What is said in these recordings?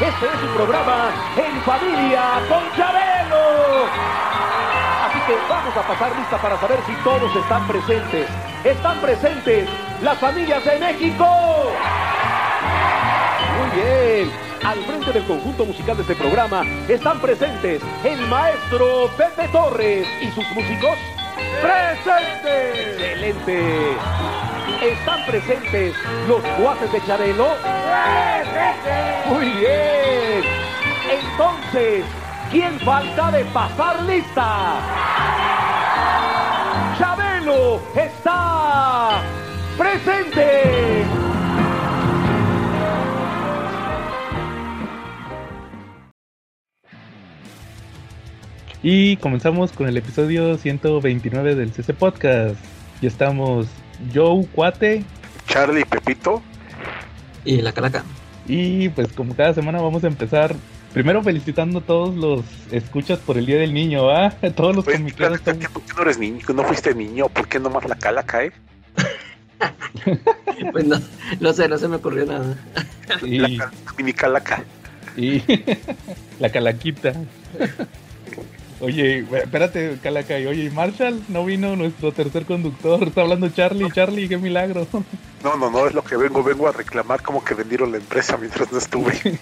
Este es su programa En Familia con Chabelo. Así que vamos a pasar lista para saber si todos están presentes. Están presentes las familias de México. Muy bien. Al frente del conjunto musical de este programa están presentes el maestro Pepe Torres y sus músicos. ¡Presentes! ¡Excelente! ¿Están presentes los guates de Chabelo? ¡Presentes! Muy bien. Entonces, ¿quién falta de pasar lista? Chabelo está presente. Y comenzamos con el episodio 129 del CC Podcast. Y estamos Joe Cuate, Charlie Pepito y la Calaca. Y pues como cada semana vamos a empezar primero felicitando a todos los escuchas por el Día del Niño, ¿ah? Todos los Oye, comiqueros. ¿por qué no eres niño? ¿No fuiste niño? ¿Por qué nomás la Calaca, eh? Pues no, no sé, no se me ocurrió nada. Y, La, mini Calaca. y la calaquita. Oye, espérate, Calaca. y Oye, ¿y Marshall no vino nuestro tercer conductor. Está hablando Charlie. Charlie, qué milagro. No, no, no, es lo que vengo, vengo a reclamar como que vendieron la empresa mientras no estuve.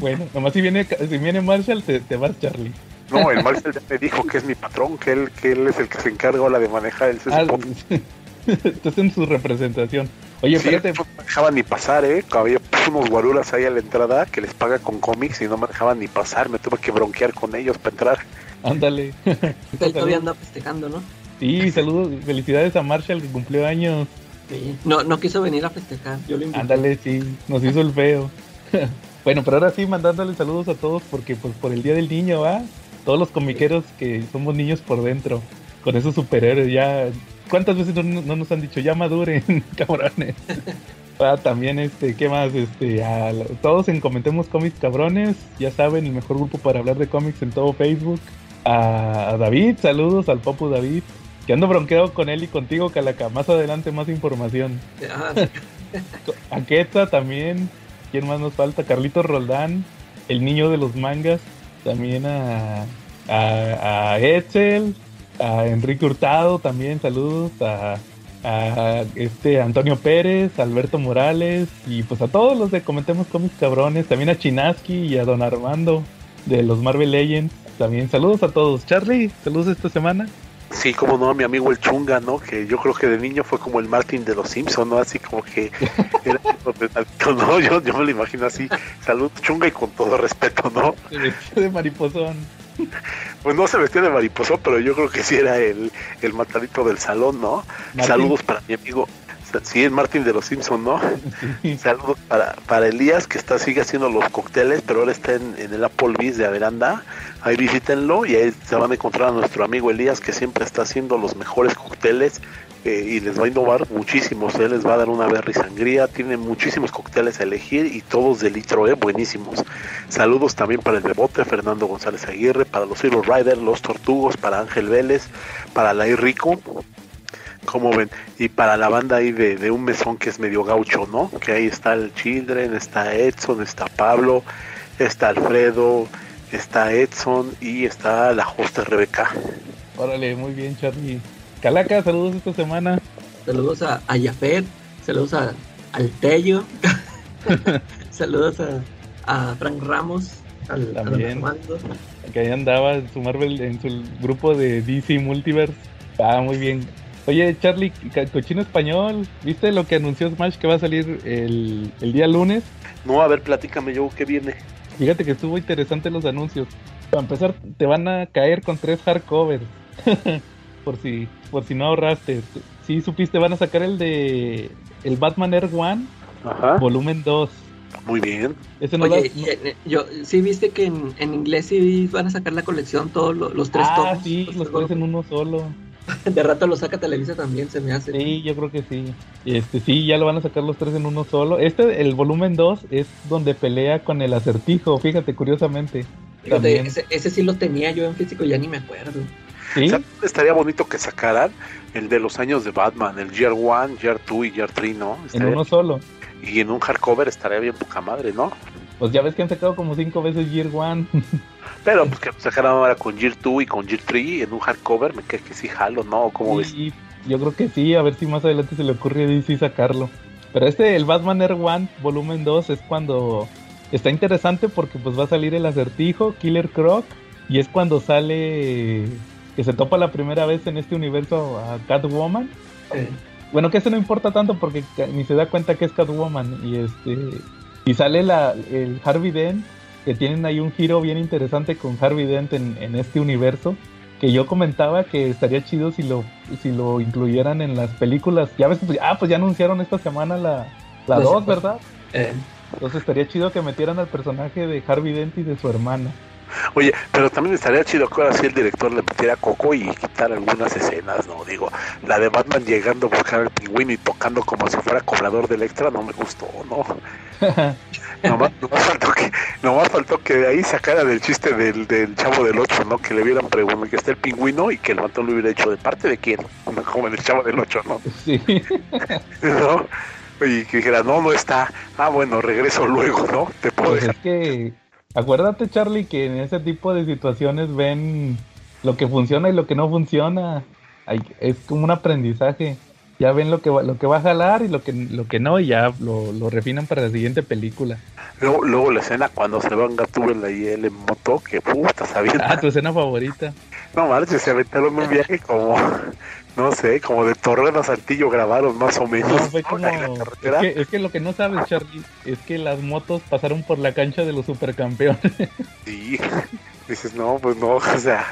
Bueno, nomás si viene, si viene Marshall, te, te vas, Charlie. No, el Marcel ya me dijo que es mi patrón, que él, que él es el que se encarga ahora de manejar el Ah. Estás en su representación. Oye, Sí, espérate. no me dejaban ni pasar, ¿eh? Había unos guaruras ahí a la entrada que les paga con cómics y no me dejaban ni pasar. Me tuve que bronquear con ellos para entrar. Ándale. Él todavía anda festejando, ¿no? Sí, saludos, felicidades a Marshall que cumplió años. Sí. No, no quiso venir a festejar. Yo lo invité. Ándale, sí, nos hizo el feo. bueno, pero ahora sí, mandándole saludos a todos porque pues por el Día del Niño, ¿va? Todos los comiqueros que somos niños por dentro, con esos superhéroes, ya... ¿Cuántas veces no, no nos han dicho, ya maduren, cabrones? Ah, también, este, ¿qué más? Este, a la- todos en Comentemos Cómics Cabrones, ya saben, el mejor grupo para hablar de cómics en todo Facebook. A, David, saludos al Papu David, que ando bronqueado con él y contigo, Calaca. Más adelante, más información. Ah, A Quetza también. ¿Quién más nos falta? Carlitos Roldán, el niño de los mangas. También a, a, a Etzel, a Enrique Hurtado también, saludos. A, a este Antonio Pérez, Alberto Morales y pues a todos los de Comentemos Cómics Cabrones. También a Chinaski y a Don Armando de los Marvel Legends. También saludos a todos. Charlie, saludos esta semana. Sí, como no, mi amigo el Chunga, ¿no? Que yo creo que de niño fue como el Martin de los Simpson, ¿no? Así como que era no, yo, yo me lo imagino así. Salud Chunga y con todo respeto, ¿no? Se vestió de mariposón. Pues no se vestía de mariposo, pero yo creo que sí era el, el matadito del salón, ¿no? Martín. Saludos para mi amigo. Sí, es Martin de los Simpson, ¿no? Sí. Saludos para, para Elías, que está sigue haciendo los cócteles, pero ahora está en, en el Applebee's de Averanda. Ahí visítenlo y ahí se van a encontrar a nuestro amigo Elías, que siempre está haciendo los mejores cócteles eh, y les va a innovar muchísimos. Él les va a dar una berry sangría, tiene muchísimos cócteles a elegir y todos de litro, eh, buenísimos. Saludos también para el Bebote, Fernando González Aguirre, para los Hero Rider, los Tortugos, para Ángel Vélez, para la Rico. Como ven? Y para la banda ahí de, de un mesón que es medio gaucho, ¿no? Que ahí está el Children, está Edson, está Pablo, está Alfredo, está Edson y está la hosta Rebeca. Órale, muy bien, Charlie. Calaca, saludos esta semana. Saludos a, a Yafet, saludos a, al Tello, saludos a, a Frank Ramos, al, También. Que ahí andaba en su Marvel, en su grupo de DC Multiverse. Ah, muy bien. Oye, Charlie, cochino español, ¿viste lo que anunció Smash que va a salir el, el día lunes? No, a ver, platícame yo qué viene. Fíjate que estuvo interesante los anuncios. Para empezar, te van a caer con tres hardcovers. por si por si no ahorraste. Sí, supiste, van a sacar el de el Batman Air One, Ajá. volumen 2. Muy bien. Ese no Oye, da- yo, sí viste que en, en inglés sí van a sacar la colección, todos lo- los tres ah, tomos. sí, los tres en uno solo. De rato lo saca Televisa también, se me hace. Sí, yo creo que sí. Este, sí, ya lo van a sacar los tres en uno solo. Este, el volumen 2, es donde pelea con el acertijo, fíjate, curiosamente. Fíjate, ese, ese sí lo tenía yo en físico, ya ni me acuerdo. Sí, ¿Sabes dónde Estaría bonito que sacaran el de los años de Batman, el Year 1, Year 2 y Year 3, ¿no? en uno solo. Y en un hardcover estaría bien poca madre, ¿no? Pues ya ves que han sacado como cinco veces Year One. Pero pues que sacaron ahora con Year 2 y con Year 3 en un hardcover, me queda que sí jalo, ¿no? ¿Cómo ves? Sí, yo creo que sí, a ver si más adelante se le ocurre a DC sacarlo. Pero este, el Batman Air One volumen 2 es cuando está interesante porque pues va a salir el acertijo, Killer Croc, y es cuando sale que se topa la primera vez en este universo a Catwoman. Bueno, que eso no importa tanto porque ni se da cuenta que es Catwoman y este y sale la el Harvey Dent que tienen ahí un giro bien interesante con Harvey Dent en, en este universo que yo comentaba que estaría chido si lo si lo incluyeran en las películas. Ya ves, pues, ah, pues ya anunciaron esta semana la la Pues, 2, ¿verdad? eh, Entonces estaría chido que metieran al personaje de Harvey Dent y de su hermana. Oye, pero también estaría chido que ahora sí el director le metiera coco y quitar algunas escenas, ¿no? Digo, la de Batman llegando a buscar al pingüino y tocando como si fuera cobrador del extra no me gustó, ¿no? Nomás, nomás faltó que, nomás faltó que de ahí sacara del chiste del, del chavo del 8, ¿no? Que le hubieran preguntado que está el pingüino y que el vato lo hubiera hecho de parte de quién, como en el chavo del 8, ¿no? sí. ¿No? Y que dijera, no, no está. Ah, bueno, regreso luego, ¿no? Te puedo Pues dejar. es que, acuérdate Charlie que en ese tipo de situaciones ven lo que funciona y lo que no funciona. Hay- es como un aprendizaje. Ya ven lo que va, lo que va a jalar y lo que, lo que no y ya lo, lo refinan para la siguiente película. Luego, luego la escena cuando se va en Gatúbela y él en moto, que puta, sabía. Ah, tu escena favorita. No marches, se aventaron un viaje como, no sé, como de Torreón a Saltillo grabaron más o menos. No, fue como... Es que, es que lo que no sabes, Charlie, es que las motos pasaron por la cancha de los supercampeones. Sí. Dices, no, pues no, o sea,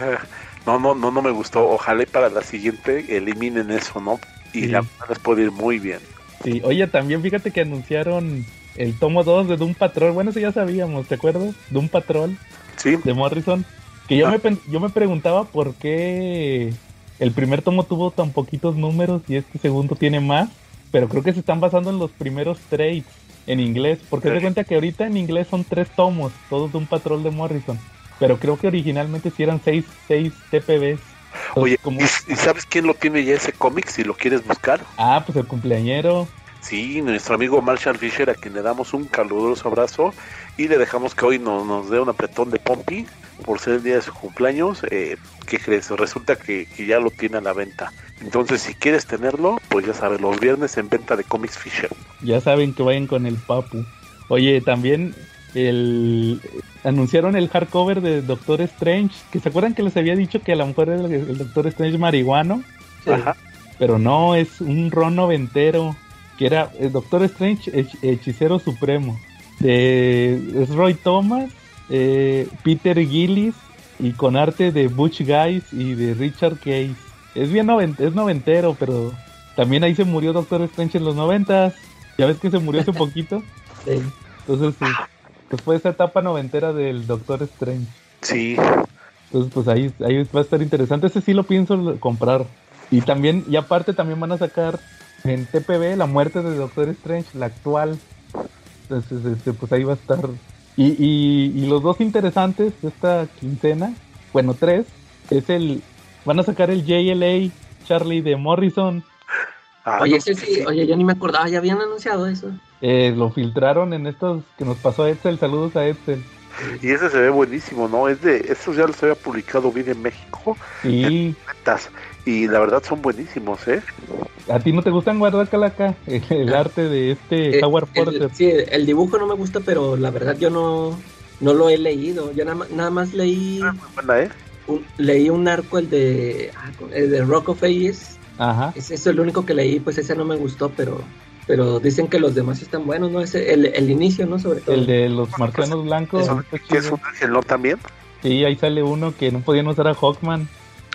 no, no, no, no me gustó. Ojalá y para la siguiente eliminen eso, ¿no? Y Sí. la les puede ir muy bien. Sí, oye, también fíjate que anunciaron el tomo 2 de Doom Patrol. Bueno, eso ya sabíamos, ¿te acuerdas? Doom Patrol. Sí, de Morrison. Que yo, Ah. me, yo me preguntaba por qué el primer tomo tuvo tan poquitos números y este segundo tiene más. Pero creo que se están basando en los primeros trades en inglés. Porque se Sí. cuenta que ahorita en inglés son tres tomos, todos de un patrón de Morrison. Pero creo que originalmente sí eran seis, seis TPBs. Entonces, oye, como- ¿y, y sabes quién lo tiene ya ese cómic si lo quieres buscar? Ah, pues el cumpleañero. Sí, nuestro amigo Marshall Fisher, a quien le damos un caluroso abrazo y le dejamos que hoy nos, nos dé un apretón de Pompi por ser el día de su cumpleaños. Eh, ¿Qué crees? Resulta que, que ya lo tiene a la venta. Entonces, si quieres tenerlo, pues ya sabes, los viernes en venta de Comics Fisher. Ya saben que vayan con el papu. Oye, también el anunciaron el hardcover de Doctor Strange, que se acuerdan que les había dicho que a lo mejor era el, Doctor Strange marihuano, sí. Ajá. pero no, es un ron noventero, que era el Doctor Strange hech- hechicero supremo. De, es Roy Thomas, eh, Peter Gillis y con arte de Butch Guys y de Richard Case. Es bien noven- es noventero, pero también ahí se murió Doctor Strange en los noventas. Ya ves que se murió hace poquito. Sí. Entonces, pues, pues fue esa etapa noventera del Doctor Strange. Sí, Entonces, pues ahí, ahí va a estar interesante. Ese sí lo pienso comprar. Y también, y aparte también van a sacar en TPB la muerte de Doctor Strange, la actual. Entonces, este, pues ahí va a estar. Y, y, y los dos interesantes de esta quincena, bueno, tres, es el. Van a sacar el JLA Charlie de Morrison. Ah, Oye, no, ese sí, oye, yo ni me acordaba, ya habían anunciado eso. Eh, lo filtraron en estos que nos pasó Edsel. Saludos a Edsel. Y ese se ve buenísimo, ¿no? Es de, estos ya los había publicado bien en México, Y ventas, y la verdad son buenísimos, ¿eh? a ti no te gustan guardar calaca el, el arte de este Eh, Howard el- Porter. sí, el dibujo no me gusta, pero la verdad yo no, no lo he leído. Yo nada, nada más leí Ah, muy buena, ¿eh? un, leí un arco, el de, ah, el de Rock of Ages. Ajá. Es eso el único que leí, pues ese no me gustó, pero pero dicen que los demás están buenos, ¿no? Ese, el, el inicio, ¿no? Sobre todo. El de los marcianos blancos. Que es un ángel, ¿no? También. Sí, ahí sale uno que no podían usar a Hawkman.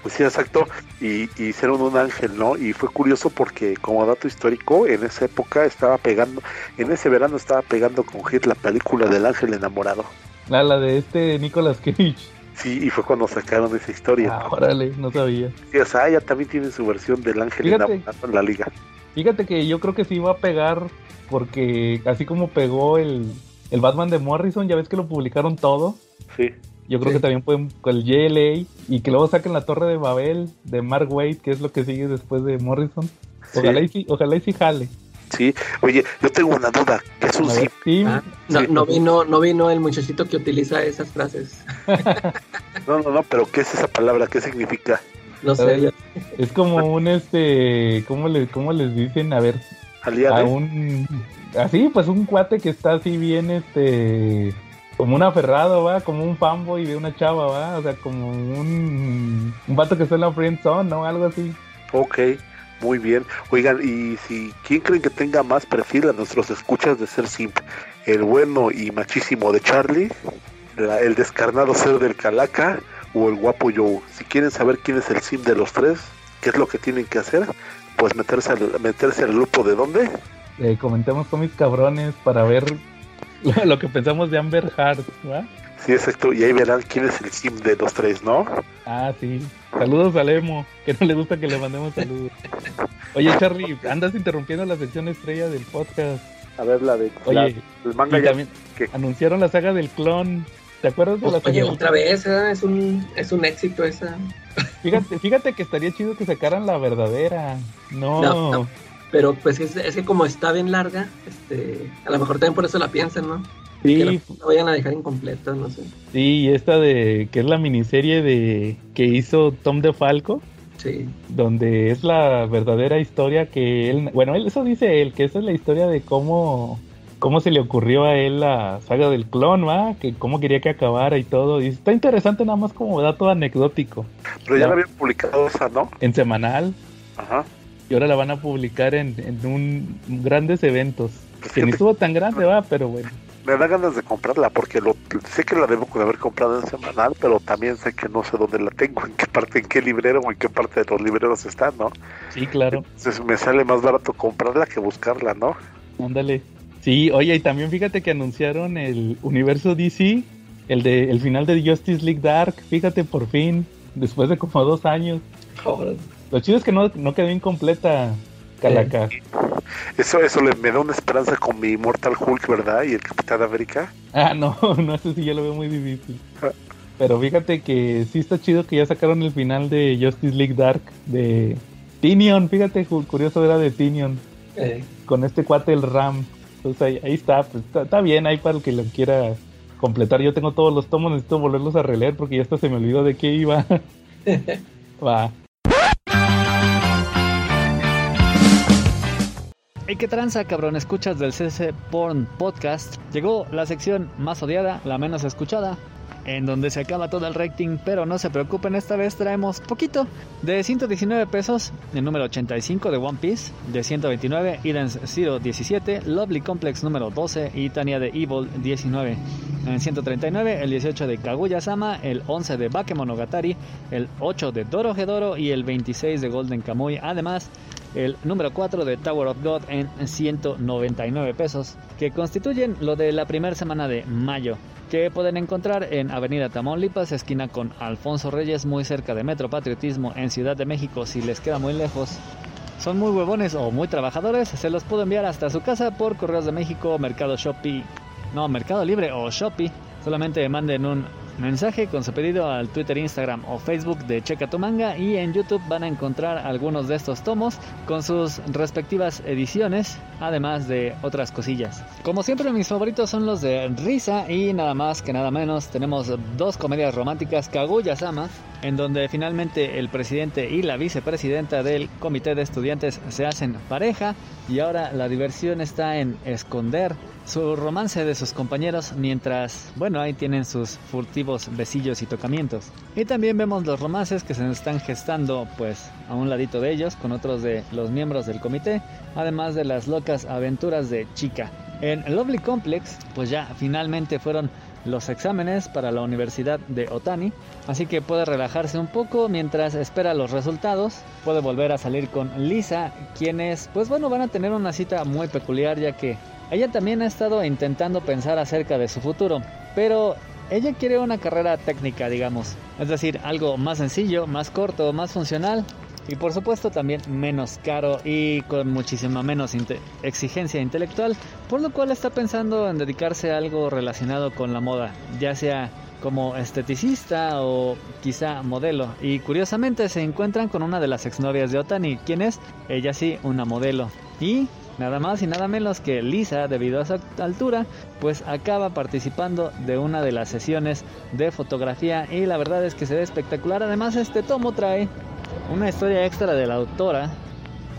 Pues sí, exacto. Y, y hicieron un ángel, ¿no? Y fue curioso porque, como dato histórico, en esa época estaba pegando, en ese verano estaba pegando con hit la película del ángel enamorado. Ah, la de este Nicolas Cage. Sí, y fue cuando sacaron esa historia. Ah, órale, no sabía. Sí, o sea, ya también tiene su versión del ángel Fíjate. enamorado en la liga. Fíjate que yo creo que sí va a pegar porque así como pegó el, el Batman de Morrison, ya ves que lo publicaron todo. Sí. Yo creo Sí. que también pueden con el JLA y que luego saquen la Torre de Babel de Mark Waid, que es lo que sigue después de Morrison. Ojalá, y, sí, ojalá y sí jale. Sí, oye, yo tengo una duda, ¿qué es un zip? sí, Ah, no, sí, no vino, no vino el muchachito que utiliza esas frases. No, no, no, pero ¿qué es esa palabra? ¿Qué significa? No sé, ver. Es como un este, ¿cómo les, cómo les dicen? A ver, Aliado. a un, así, pues un cuate que está así bien, este, como un aferrado, va, como un fanboy de una chava, va, o sea, como un, un vato que está en la friend zone, ¿no? Algo así. Ok, muy bien. Oigan, y si quién creen que tenga más perfil a nuestros escuchas de ser simp, el bueno y machísimo de Charlie, la- el descarnado ser del Calaca o el guapo Joe. Si quieren saber quién es el simp de los tres, qué es lo que tienen que hacer, pues meterse al, meterse al grupo de dónde. Eh, comentemos con mis cabrones para ver lo, que pensamos de Amber Heard, ¿va? Sí, exacto, y ahí verán quién es el simp de los tres, ¿no? Ah, sí. Saludos a Lemo, que no le gusta que le mandemos saludos. Oye, Charlie, andas interrumpiendo la sección estrella del podcast. A ver, la de Oye, el manga y ya también ¿qué? anunciaron la saga del clon. ¿Te acuerdas de la Oye, saga? otra vez, ¿eh? es un, es un éxito esa. Fíjate, fíjate que estaría chido que sacaran la verdadera. No, No, no. Pero pues es, es que como está bien larga, este, a lo mejor también por eso la piensan, ¿no? sí, Que la, la vayan a dejar incompleta, no sé. sí, esta de que es la miniserie de que hizo Tom DeFalco, Sí. donde es la verdadera historia que él, bueno, él eso dice él, que esa es la historia de cómo cómo se le ocurrió a él la saga del clon, ¿va? Que cómo quería que acabara y todo. Y está interesante nada más como dato anecdótico. Pero ya No. la habían publicado esa, ¿no? En semanal, Ajá. Y ahora la van a publicar en, en un grandes eventos. Pues Que ni estuvo tan grande, va, pero bueno. me da ganas de comprarla porque lo, sé que la debo de haber comprado en semanal, pero también sé que no sé dónde la tengo, en qué parte, en qué librero o en qué parte de los libreros está, ¿no? Sí, claro. Entonces me sale más barato comprarla que buscarla, ¿no? Ándale. Sí, oye, y también fíjate que anunciaron el universo DC, el de el final de Justice League Dark, fíjate por fin, después de como dos años. Joder. Lo chido es que no, no quedó incompleta, Calaca. Eso, eso le, me da una esperanza con mi Mortal Hulk, ¿verdad? Y el Capitán América. Ah, no, no sé si yo lo veo muy difícil. Pero fíjate que sí está chido que ya sacaron el final de Justice League Dark de Tinion, fíjate, cu- curioso era de Tinion, Eh, con este cuate el Ram. Entonces ahí, ahí está, pues, está, está bien ahí para el que lo quiera completar. Yo tengo todos los tomos, necesito volverlos a releer porque ya hasta se me olvidó de qué iba. Va. ¿Y qué tranza, cabrón? Escuchas del CC Porn Podcast. Llegó la sección más odiada, la menos escuchada, en donde se acaba todo el rating, pero no se preocupen, esta vez traemos poquito. De 119 pesos, el número 85 de One Piece, de 129, Eden's Zero 17, Lovely Complex número 12 y Tania de Evil 19. En 139, el 18 de Kaguya-sama, el 11 de Bakemonogatari, el 8 de Dorohedoro y el 26 de Golden Kamuy. Además, el número 4 de Tower of God en 199 pesos, que constituyen lo de la primera semana de mayo, que pueden encontrar en Avenida Tamaulipas, esquina con Alfonso Reyes, muy cerca de Metro Patriotismo en Ciudad de México, si les queda muy lejos. Son muy huevones o muy trabajadores, se los puedo enviar hasta su casa por Correos de México, Mercado Shopee, no, Mercado Libre o Shopee. Solamente manden un mensaje con su pedido al Twitter, Instagram o Facebook de Checa tu Manga y en YouTube van a encontrar algunos de estos tomos con sus respectivas ediciones, además de otras cosillas. Como siempre mis favoritos son los de Risa y nada más que nada menos tenemos dos comedias románticas Kaguya-sama en donde finalmente el presidente y la vicepresidenta del comité de estudiantes se hacen pareja y ahora la diversión está en esconder su romance de sus compañeros mientras, bueno, ahí tienen sus furtivos besillos y tocamientos. Y también vemos los romances que se están gestando pues a un ladito de ellos con otros de los miembros del comité, además de las locas aventuras de Chica. En Lovely Complex pues ya finalmente fueron los exámenes para la Universidad de Otani, así que puede relajarse un poco mientras espera los resultados. Puede volver a salir con Lisa, quienes, pues bueno, van a tener una cita muy peculiar ya que ella también ha estado intentando pensar acerca de su futuro, pero ella quiere una carrera técnica, digamos, es decir, algo más sencillo, más corto, más funcional. Y por supuesto también menos caro y con muchísima menos exigencia intelectual, por lo cual está pensando en dedicarse a algo relacionado con la moda, ya sea como esteticista o quizá modelo. Y curiosamente se encuentran con una de las exnovias de Otani, quien es ella sí una modelo. Y nada más y nada menos que Lisa, debido a su altura, pues acaba participando de una de las sesiones de fotografía y la verdad es que se ve espectacular. Además, este tomo trae una historia extra de la autora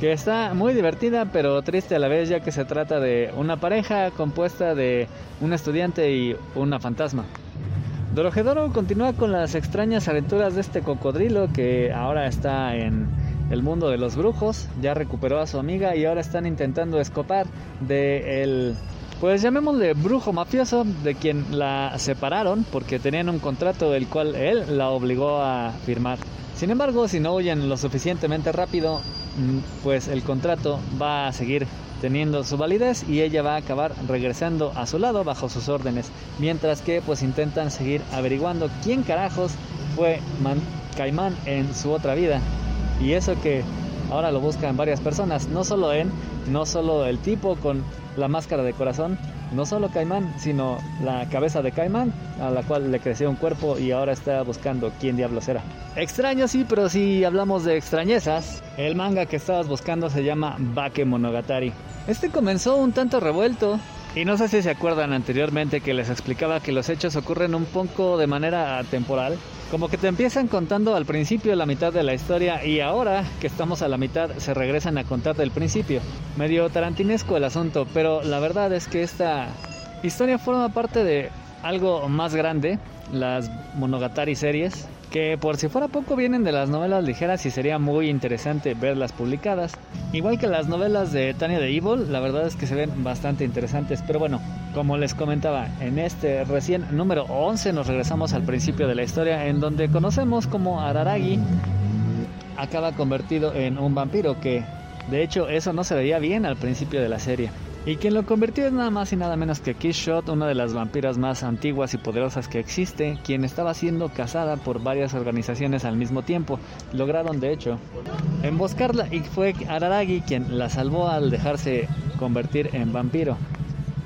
que está muy divertida pero triste a la vez ya que se trata de una pareja compuesta de un estudiante y una fantasma. Dorojedoro continúa con las extrañas aventuras de este cocodrilo que ahora está en el mundo de los brujos, ya recuperó a su amiga y ahora están intentando escapar de el pues llamémosle brujo mafioso de quien la separaron porque tenían un contrato el cual él la obligó a firmar. Sin embargo, si no huyen lo suficientemente rápido, mm, pues el contrato va a seguir teniendo su validez y ella va a acabar regresando a su lado bajo sus órdenes, mientras que pues intentan seguir averiguando quién carajos fue Caimán en su otra vida. Y eso que ahora lo buscan varias personas, no solo en, no solo el tipo con la máscara de corazón, no solo Caimán, sino la cabeza de Caimán, a la cual le creció un cuerpo y ahora está buscando quién diablos era. Extraño sí, pero si hablamos de extrañezas, el manga que estabas buscando se llama Bake Monogatari. Este comenzó un tanto revuelto, y no sé si se acuerdan anteriormente que les explicaba que los hechos ocurren un poco de manera temporal. Como que te empiezan contando al principio la mitad de la historia y ahora que estamos a la mitad se regresan a contar del principio. Medio tarantinesco el asunto, pero la verdad es que esta historia forma parte de algo más grande, las Monogatari series, que por si fuera poco vienen de las novelas ligeras y sería muy interesante verlas publicadas. Igual que las novelas de Tania de Evil, la verdad es que se ven bastante interesantes, pero bueno, como les comentaba, en este recién número 11 nos regresamos al principio de la historia en donde conocemos como Araragi acaba convertido en un vampiro que de hecho eso no se veía bien al principio de la serie. Y quien lo convirtió es nada más y nada menos que Kiss Shot, una de las vampiras más antiguas y poderosas que existe, quien estaba siendo cazada por varias organizaciones al mismo tiempo. Lograron, de hecho, emboscarla y fue Araragi quien la salvó al dejarse convertir en vampiro.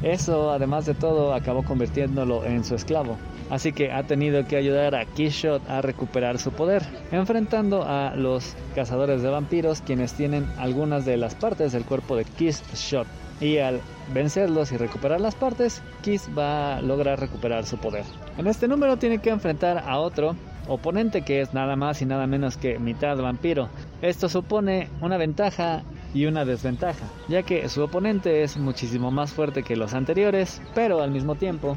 Eso, además de todo, acabó convirtiéndolo en su esclavo. Así que ha tenido que ayudar a Kishot a recuperar su poder, enfrentando a los cazadores de vampiros, quienes tienen algunas de las partes del cuerpo de Kishot y al vencerlos y recuperar las partes, Kiss va a lograr recuperar su poder. En este número tiene que enfrentar a otro oponente que es nada más y nada menos que mitad vampiro. Esto supone una ventaja y una desventaja, ya que su oponente es muchísimo más fuerte que los anteriores, pero al mismo tiempo,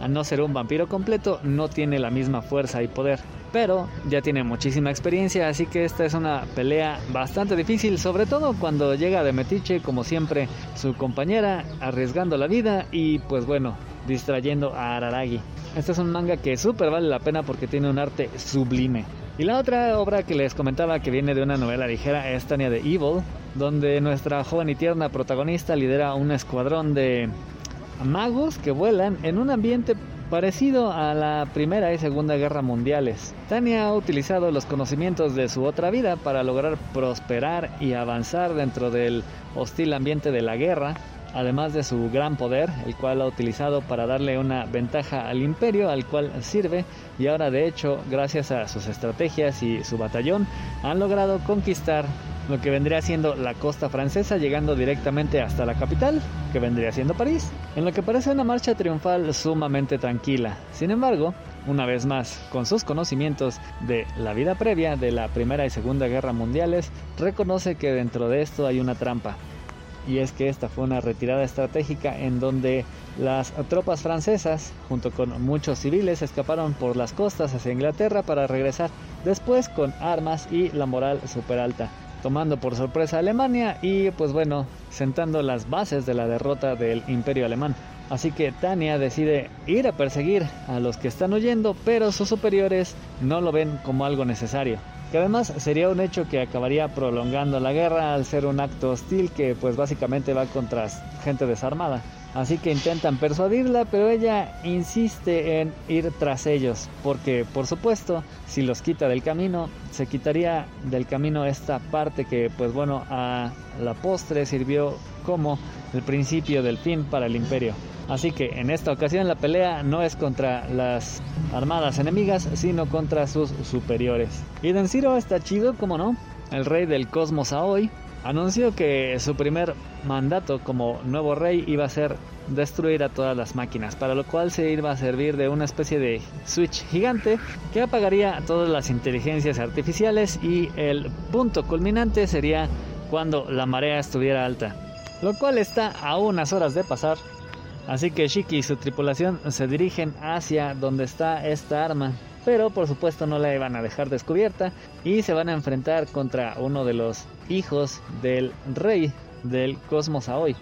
al no ser un vampiro completo, no tiene la misma fuerza y poder pero ya tiene muchísima experiencia, así que esta es una pelea bastante difícil, sobre todo cuando llega de metiche, como siempre, su compañera, arriesgando la vida y pues bueno, distrayendo a Araragi. Este es un manga que súper vale la pena porque tiene un arte sublime. Y la otra obra que les comentaba que viene de una novela ligera es Tania de Evil, donde nuestra joven y tierna protagonista lidera un escuadrón de magos que vuelan en un ambiente parecido a la Primera y Segunda Guerra Mundiales. Tania ha utilizado los conocimientos de su otra vida para lograr prosperar y avanzar dentro del hostil ambiente de la guerra, además de su gran poder, el cual ha utilizado para darle una ventaja al imperio al cual sirve y ahora de hecho, gracias a sus estrategias y su batallón, han logrado conquistar lo que vendría siendo la costa francesa, llegando directamente hasta la capital, que vendría siendo París, en lo que parece una marcha triunfal sumamente tranquila. Sin embargo, una vez más, con sus conocimientos de la vida previa de la Primera y Segunda Guerra Mundiales, reconoce que dentro de esto hay una trampa. Y es que esta fue una retirada estratégica en donde las tropas francesas, junto con muchos civiles, escaparon por las costas hacia Inglaterra para regresar después con armas y la moral super alta tomando por sorpresa a Alemania y pues bueno, sentando las bases de la derrota del imperio alemán. Así que Tania decide ir a perseguir a los que están huyendo, pero sus superiores no lo ven como algo necesario. Que además sería un hecho que acabaría prolongando la guerra al ser un acto hostil que pues básicamente va contra gente desarmada. Así que intentan persuadirla, pero ella insiste en ir tras ellos, porque por supuesto, si los quita del camino, se quitaría del camino esta parte que pues bueno, a la postre sirvió como el principio del fin para el imperio. Así que en esta ocasión la pelea no es contra las armadas enemigas, sino contra sus superiores. Y Denshiro está chido, como no, el rey del cosmos Aoi, anunció que su primer mandato como nuevo rey iba a ser destruir a todas las máquinas, para lo cual se iba a servir de una especie de switch gigante que apagaría todas las inteligencias artificiales y el punto culminante sería cuando la marea estuviera alta, lo cual está a unas horas de pasar. Así que Shiki y su tripulación se dirigen hacia donde está esta arma, pero por supuesto no la iban a dejar descubierta y se van a enfrentar contra uno de los hijos del rey del cosmos Aoi,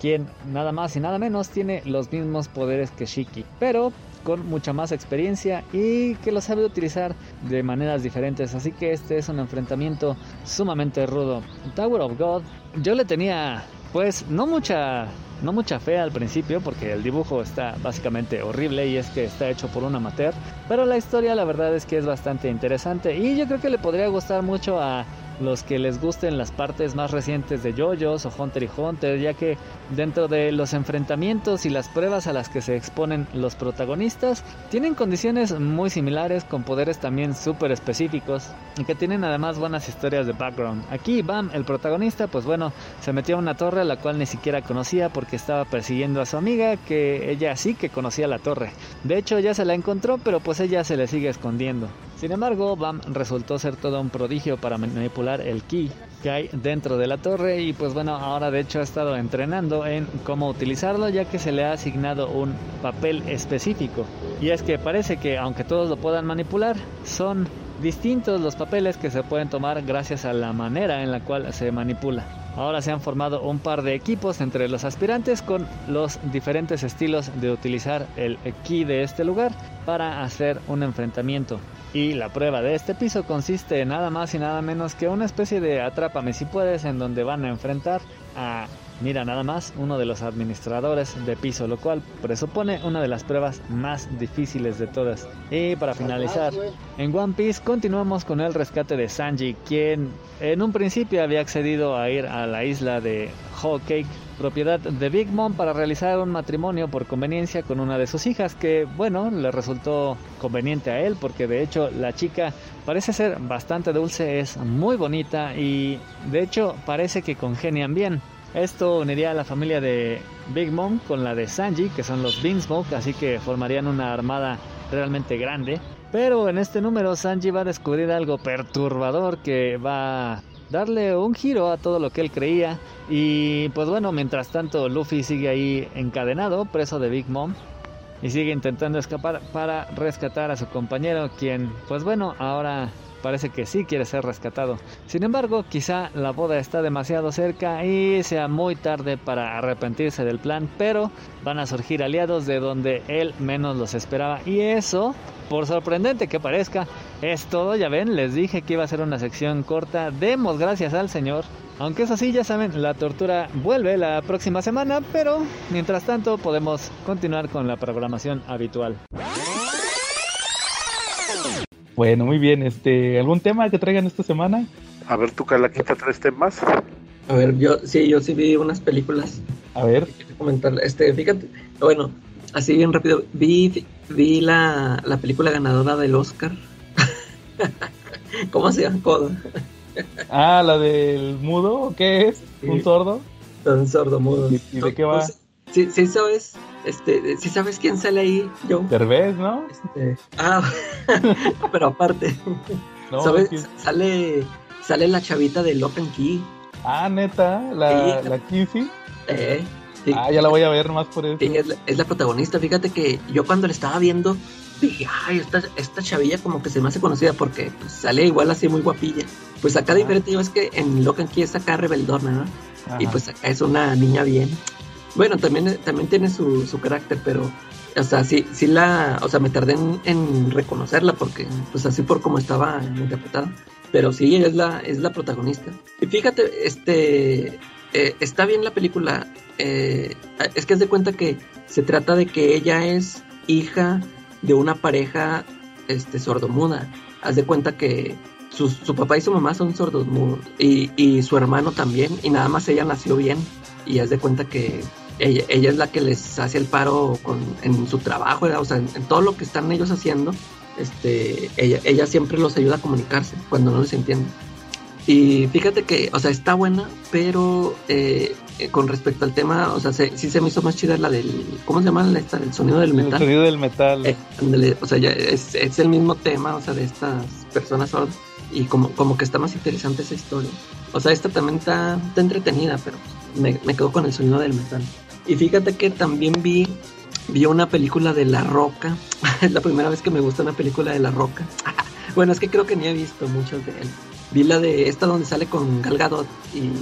quien nada más y nada menos tiene los mismos poderes que Shiki, pero con mucha más experiencia y que lo sabe utilizar de maneras diferentes. Así que este es un enfrentamiento sumamente rudo. Tower of God, yo le tenía pues no mucha no mucha fe al principio porque el dibujo está básicamente horrible y es que está hecho por un amateur, pero la historia la verdad es que es bastante interesante y yo creo que le podría gustar mucho a los que les gusten las partes más recientes de JoJo's o Hunter y Hunter, ya que dentro de los enfrentamientos y las pruebas a las que se exponen los protagonistas, tienen condiciones muy similares con poderes también súper específicos y que tienen además buenas historias de background. Aquí Bam, el protagonista, pues bueno, se metió a una torre a la cual ni siquiera conocía porque estaba persiguiendo a su amiga, que ella sí que conocía la torre. De hecho ya se la encontró, pero pues ella se le sigue escondiendo. Sin embargo, Bam resultó ser todo un prodigio para manipular el ki que hay dentro de la torre y pues bueno, ahora de hecho ha estado entrenando en cómo utilizarlo ya que se le ha asignado un papel específico. Y es que parece que aunque todos lo puedan manipular, son distintos los papeles que se pueden tomar gracias a la manera en la cual se manipula. Ahora se han formado un par de equipos entre los aspirantes con los diferentes estilos de utilizar el ki de este lugar para hacer un enfrentamiento. Y la prueba de este piso consiste en nada más y nada menos que una especie de atrápame si puedes en donde van a enfrentar a Mira nada más, uno de los administradores de piso, lo cual presupone una de las pruebas más difíciles de todas. Y para finalizar, en One Piece continuamos con el rescate de Sanji, quien en un principio había accedido a ir a la isla de Whole Cake, propiedad de Big Mom, para realizar un matrimonio por conveniencia con una de sus hijas, que bueno, le resultó conveniente a él, porque de hecho la chica parece ser bastante dulce, es muy bonita y de hecho parece que congenian bien. Esto uniría a la familia de Big Mom con la de Sanji, que son los Beansmoke, así que formarían una armada realmente grande. Pero en este número Sanji va a descubrir algo perturbador que va a darle un giro a todo lo que él creía. Y pues bueno, mientras tanto Luffy sigue ahí encadenado, preso de Big Mom. Y sigue intentando escapar para rescatar a su compañero, quien pues bueno, ahora parece que sí quiere ser rescatado. Sin embargo, quizá la boda está demasiado cerca y sea muy tarde para arrepentirse del plan, pero van a surgir aliados de donde él menos los esperaba. Y eso, por sorprendente que parezca, es todo. Ya ven, les dije que iba a ser una sección corta. Demos gracias al Señor. Aunque eso sí, ya saben, la tortura vuelve la próxima semana, pero mientras tanto podemos continuar con la programación habitual. Bueno, muy bien. Este, ¿algún tema que traigan esta semana? A ver, tú, Calaquita, tres temas. A ver, yo sí, yo sí vi unas películas. A ver. Comentar, este, fíjate, bueno, así bien rápido, vi, vi la, la película ganadora del Oscar. ¿Cómo se llama? ah, la del mudo, ¿qué es? ¿Un sordo? Un sordo mudo. ¿Y, de qué va? Pues, sí, sí sabes, este, si sabes quién sale ahí, yo. Derbez, ¿no? Este, ah, pero aparte. ¿Sabes? Sale, sale la chavita de Lock and Key. Ah, neta, la, la Kissy. Eh, Ah, ya la voy a ver más por eso. es, la, protagonista. Fíjate que yo cuando la estaba viendo, dije, ay, esta, esta chavilla como que se me hace conocida porque pues, sale igual así muy guapilla. Pues acá diferente es que en Lock and Key es acá rebeldona, ¿no? Y pues acá es una niña bien. Bueno, también, también tiene su, su carácter, pero, o sea, sí, sí la, o sea, me tardé en, reconocerla porque, pues así por como estaba interpretada. Pero sí, es la, es la protagonista. Y fíjate, este, eh, está bien la película. Eh, es que haz de cuenta que se trata de que ella es hija de una pareja, este, sordomuda. Haz de cuenta que su, su papá y su mamá son sordos y, y su hermano también, y nada más ella nació bien y haz de cuenta que ella, ella, es la que les hace el paro con, en su trabajo, o sea, en, todo lo que están ellos haciendo, este, ella, ella siempre los ayuda a comunicarse cuando no les entiende. Y fíjate que, o sea, está buena, pero eh, con respecto al tema, o sea, se, sí se me hizo más chida la del, ¿cómo se llama? La, esta, el sonido del metal. El sonido del metal. Eh, ándale, o sea, ya es, es el mismo tema, o sea, de estas personas sordas. Y como, como que está más interesante esa historia. O sea, esta también está, está entretenida, pero me, me quedo con el sonido del metal. Y fíjate que también vi, vi una película de La Roca. es la primera vez que me gusta una película de La Roca. bueno, es que creo que ni he visto muchas de él. Vi la de esta donde sale con Gal Gadot y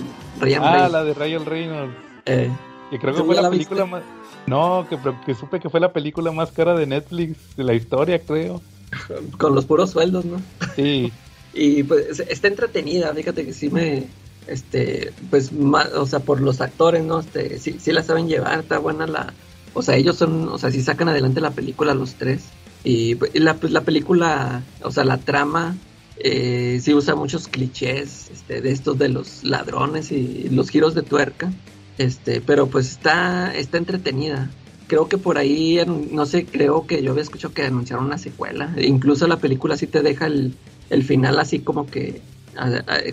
Ryan ah, la de Ryan Reynolds. Eh, Que creo que ¿Tú fue la la película viste? más... No, que, que supe que fue la película más cara de Netflix de la historia, creo. con los puros sueldos, ¿no? Sí. Y pues está entretenida, fíjate que sí me, este, pues, ma- o sea, por los actores, ¿no? Este, sí, sí la saben llevar, está buena la, o sea, ellos son, o sea, sí sacan adelante la película los tres. Y pues, y la, pues, la película, o sea, la trama, eh, sí usa muchos clichés, este, de estos de los ladrones y los giros de tuerca, este, pero pues está, está entretenida. Creo que por ahí, no sé, creo que yo había escuchado que anunciaron una secuela. Incluso la película sí te deja el, el final así como que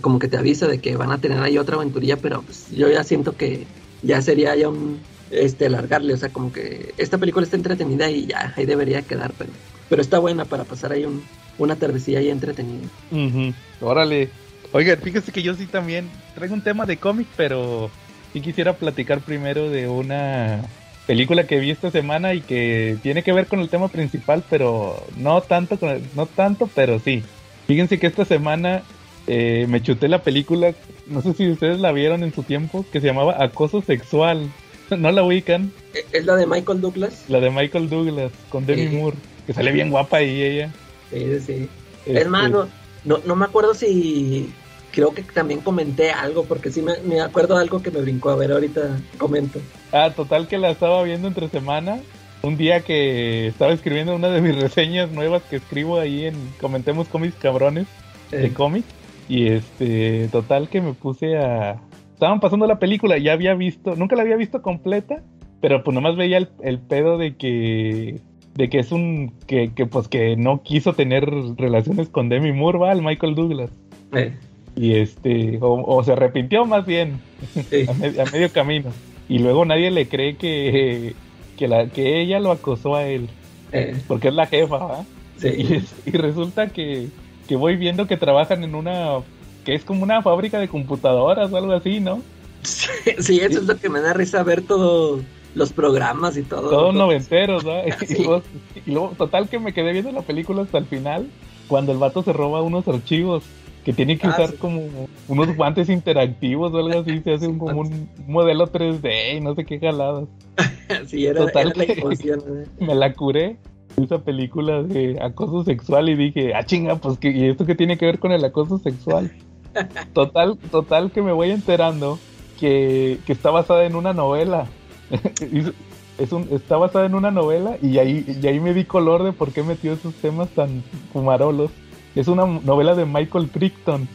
como que te avisa de que van a tener ahí otra aventurilla, pero pues yo ya siento que ya sería ya un este alargarle, o sea, como que esta película está entretenida y ya ahí debería quedar, pero pero está buena para pasar ahí un, una tardecilla ahí entretenida. Ujú. Órale. Oigan, fíjese que yo sí también traigo un tema de cómic, pero sí quisiera platicar primero de una película que vi esta semana y que tiene que ver con el tema principal, pero no tanto, con el- no tanto, pero sí. Fíjense que esta semana eh, me chuté la película, no sé si ustedes la vieron en su tiempo, que se llamaba Acoso Sexual. ¿No la ubican? ¿E- ¿Es la de Michael Douglas? La de Michael Douglas con Demi Sí. Moore, que sale bien guapa ahí ella. Sí, sí. Este, Es más, no, no, no me acuerdo si creo que también comenté algo, porque sí me, me acuerdo de algo que me brincó. A ver, ahorita comento. Ah, total que la estaba viendo entre semana. Un día que estaba escribiendo una de mis reseñas nuevas que escribo ahí en Comentemos Cómics Cabrones de Eh, cómics. Y este, total que me puse a... Estaban pasando la película, ya había visto, nunca la había visto completa, pero pues nomás veía el, el pedo de que... De que es un... Que, que pues que no quiso tener relaciones con Demi Moore, va, el Michael Douglas. eh, Y este... O, o se arrepintió más bien sí. a, me- a medio camino. Y luego nadie le cree que, que, la, que ella lo acosó a él, eh, porque es la jefa, ¿va? sí. Y resulta que, que voy viendo que trabajan en una, que es como una fábrica de computadoras o algo así, ¿no? Sí, sí, eso es lo que me da risa ver todos los programas y todo. Todos Todo. noventeros. Sí. Y, luego, y luego, total que me quedé viendo la película hasta el final, cuando el vato se roba unos archivos. Que tiene que Ah, usar sí. como unos guantes interactivos o algo así, se hace un, como un modelo 3D y no sé qué jaladas. Sí, era, Total era la que-. ¿eh? me la curé esa película de acoso sexual y dije, ah chinga, pues que ¿y esto qué tiene que ver con el acoso sexual? Total, total que me voy enterando que, que está basada en una novela. es un, está basada en una novela y ahí, y ahí me di color de por qué metió esos temas tan fumarolos. Es una novela de Michael Crichton.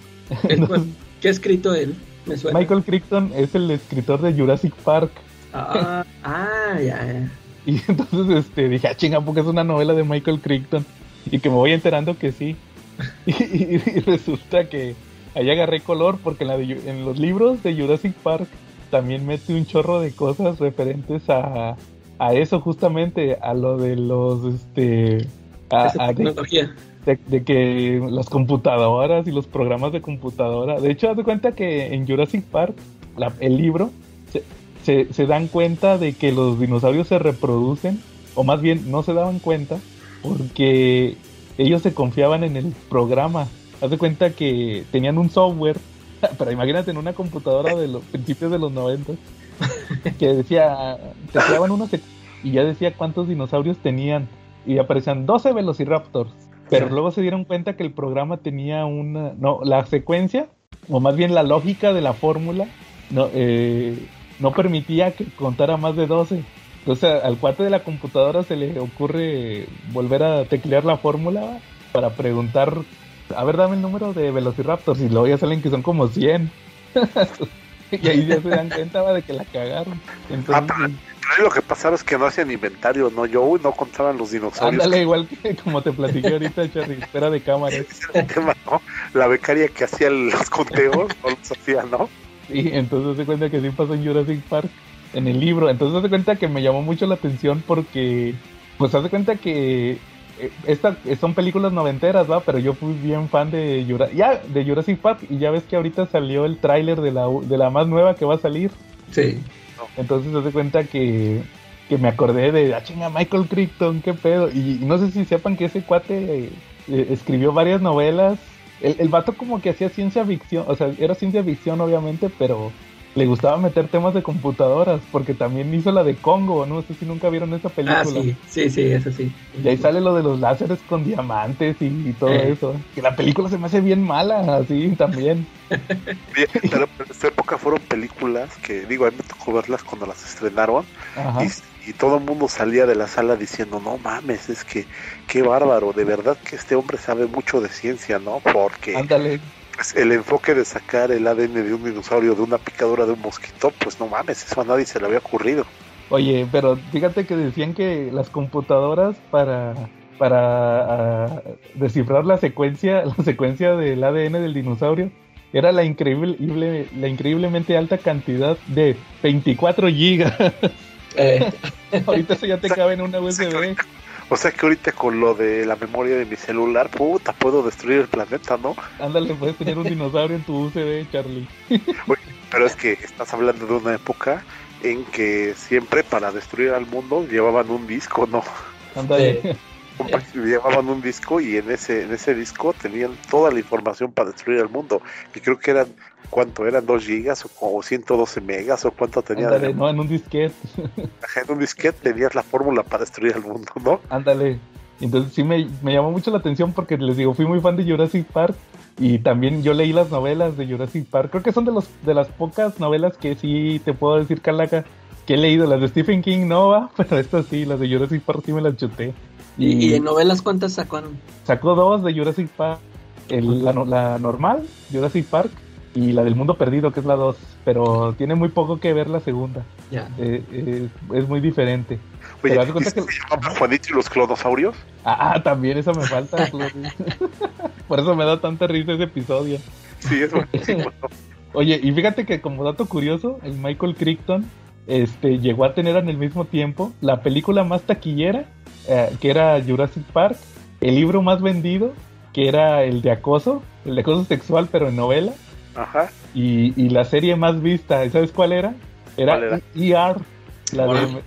¿Qué ha escrito él? Me suena. Michael Crichton es el escritor de Jurassic Park. Ah, ah, ya, ya. Y entonces este, dije, ah, chinga, porque es una novela de Michael Crichton. Y que me voy enterando que sí. Y, y- y resulta que ahí agarré color porque en, la de en los libros de Jurassic Park también mete un chorro de cosas referentes a, a eso justamente, a lo de los, este, a- de- tecnología. de, de que las computadoras y los programas de computadora. De hecho, haz de cuenta que en Jurassic Park, la- el libro, se, dan cuenta de que los dinosaurios se reproducen, o más bien no se daban cuenta, porque ellos se confiaban en el programa. Haz de cuenta que tenían un software, pero imagínate en una computadora de los principios de los 90 que decía, te creaban unos y ya decía cuántos dinosaurios tenían y aparecían 12 velociraptors. Pero luego se dieron cuenta que el programa tenía una, no, la secuencia, o más bien la lógica de la fórmula, no, eh, no permitía que contara más de 12. Entonces al cuate de la computadora se le ocurre volver a teclear la fórmula para preguntar, a ver, dame el número de velociraptors y luego ya salen que son como 100. y ahí ya se dan cuenta va, de que la cagaron. Entonces, Ah, pero- lo que pasaba es que no hacían inventario, no yo, no contaban los dinosaurios. ándale igual que como te platiqué ahorita, Charly, espera de tema, ¿no? la becaria que hacía los conteos, no los hacía, ¿no? Sí, entonces se cuenta que sí pasó en Jurassic Park, en el libro. Entonces se cuenta que me llamó mucho la atención porque, pues hace cuenta que eh, esta, son películas noventeras, ¿va? Pero yo fui bien fan de, ya, de Jurassic Park y ya ves que ahorita salió el tráiler de la, de la más nueva que va a salir. Sí. Entonces se cuenta que, que me acordé de, ah, chinga, Michael Crichton, qué pedo. Y, no sé si sepan que ese cuate eh, escribió varias novelas. El, el vato como que hacía ciencia ficción, o sea, era ciencia ficción obviamente, pero le gustaba meter temas de computadoras, porque también hizo la de Congo, no sé si nunca vieron esa película. Ah, sí, sí, sí, eso sí. Y ahí sale lo de los láseres con diamantes y, todo eh. eso. Que la película se me hace bien mala, así también. pero en esta época fueron películas que, digo, a mí me tocó verlas cuando las estrenaron. Y, y, todo el mundo salía de la sala diciendo, no mames, es que qué bárbaro, de verdad que este hombre sabe mucho de ciencia, ¿no? Porque... Ándale el enfoque de sacar el ADN de un dinosaurio de una picadura de un mosquito, pues no mames, eso a nadie se le había ocurrido. Oye, pero fíjate que decían que las computadoras para para ah, descifrar la secuencia, la secuencia del ADN del dinosaurio era la increíble, la increíblemente alta cantidad de 24 gigas. Eh. Ahorita eso ya te cabe en una USB. O sea que ahorita con lo de la memoria de mi celular, puta, puedo destruir el planeta, ¿no? Ándale, puedes tener un dinosaurio en tu USB, Charlie. pero es que estás hablando de una época en que siempre para destruir al mundo llevaban un disco, ¿no? Ándale. Llevaban un disco y en ese, en ese disco tenían toda la información para destruir al mundo. Y creo que eran ¿cuánto? ¿Eran 2 gigas o 112 megas o cuánto tenía? Ándale, no, en un disquete. en un disquete tenías la fórmula para destruir al mundo, ¿no? Ándale. Entonces sí me, llamó mucho la atención porque les digo, fui muy fan de Jurassic Park y también yo leí las novelas de Jurassic Park. Creo que son de los de las pocas novelas que sí te puedo decir, Calaca, que he leído. Las de Stephen King no va, pero estas sí, las de Jurassic Park sí me las chuté. ¿Y, en novelas cuántas sacó? Sacó dos de Jurassic Park. la, la normal, Jurassic Park, y la del mundo perdido, que es la 2, pero tiene muy poco que ver la segunda. Ya. Eh, eh, es muy diferente. Oye, pero que... se llama Juanito y los clonosaurios? Ah, también eso me falta. Por eso me da tanta risa ese episodio. Sí, eso. Oye, y fíjate que como dato curioso, el Michael Crichton este, llegó a tener en el mismo tiempo la película más taquillera, eh, que era Jurassic Park, el libro más vendido, que era el de acoso, el de acoso sexual, pero en novela, Ajá. Y, la serie más vista, ¿sabes cuál era? Era, ER. E la de,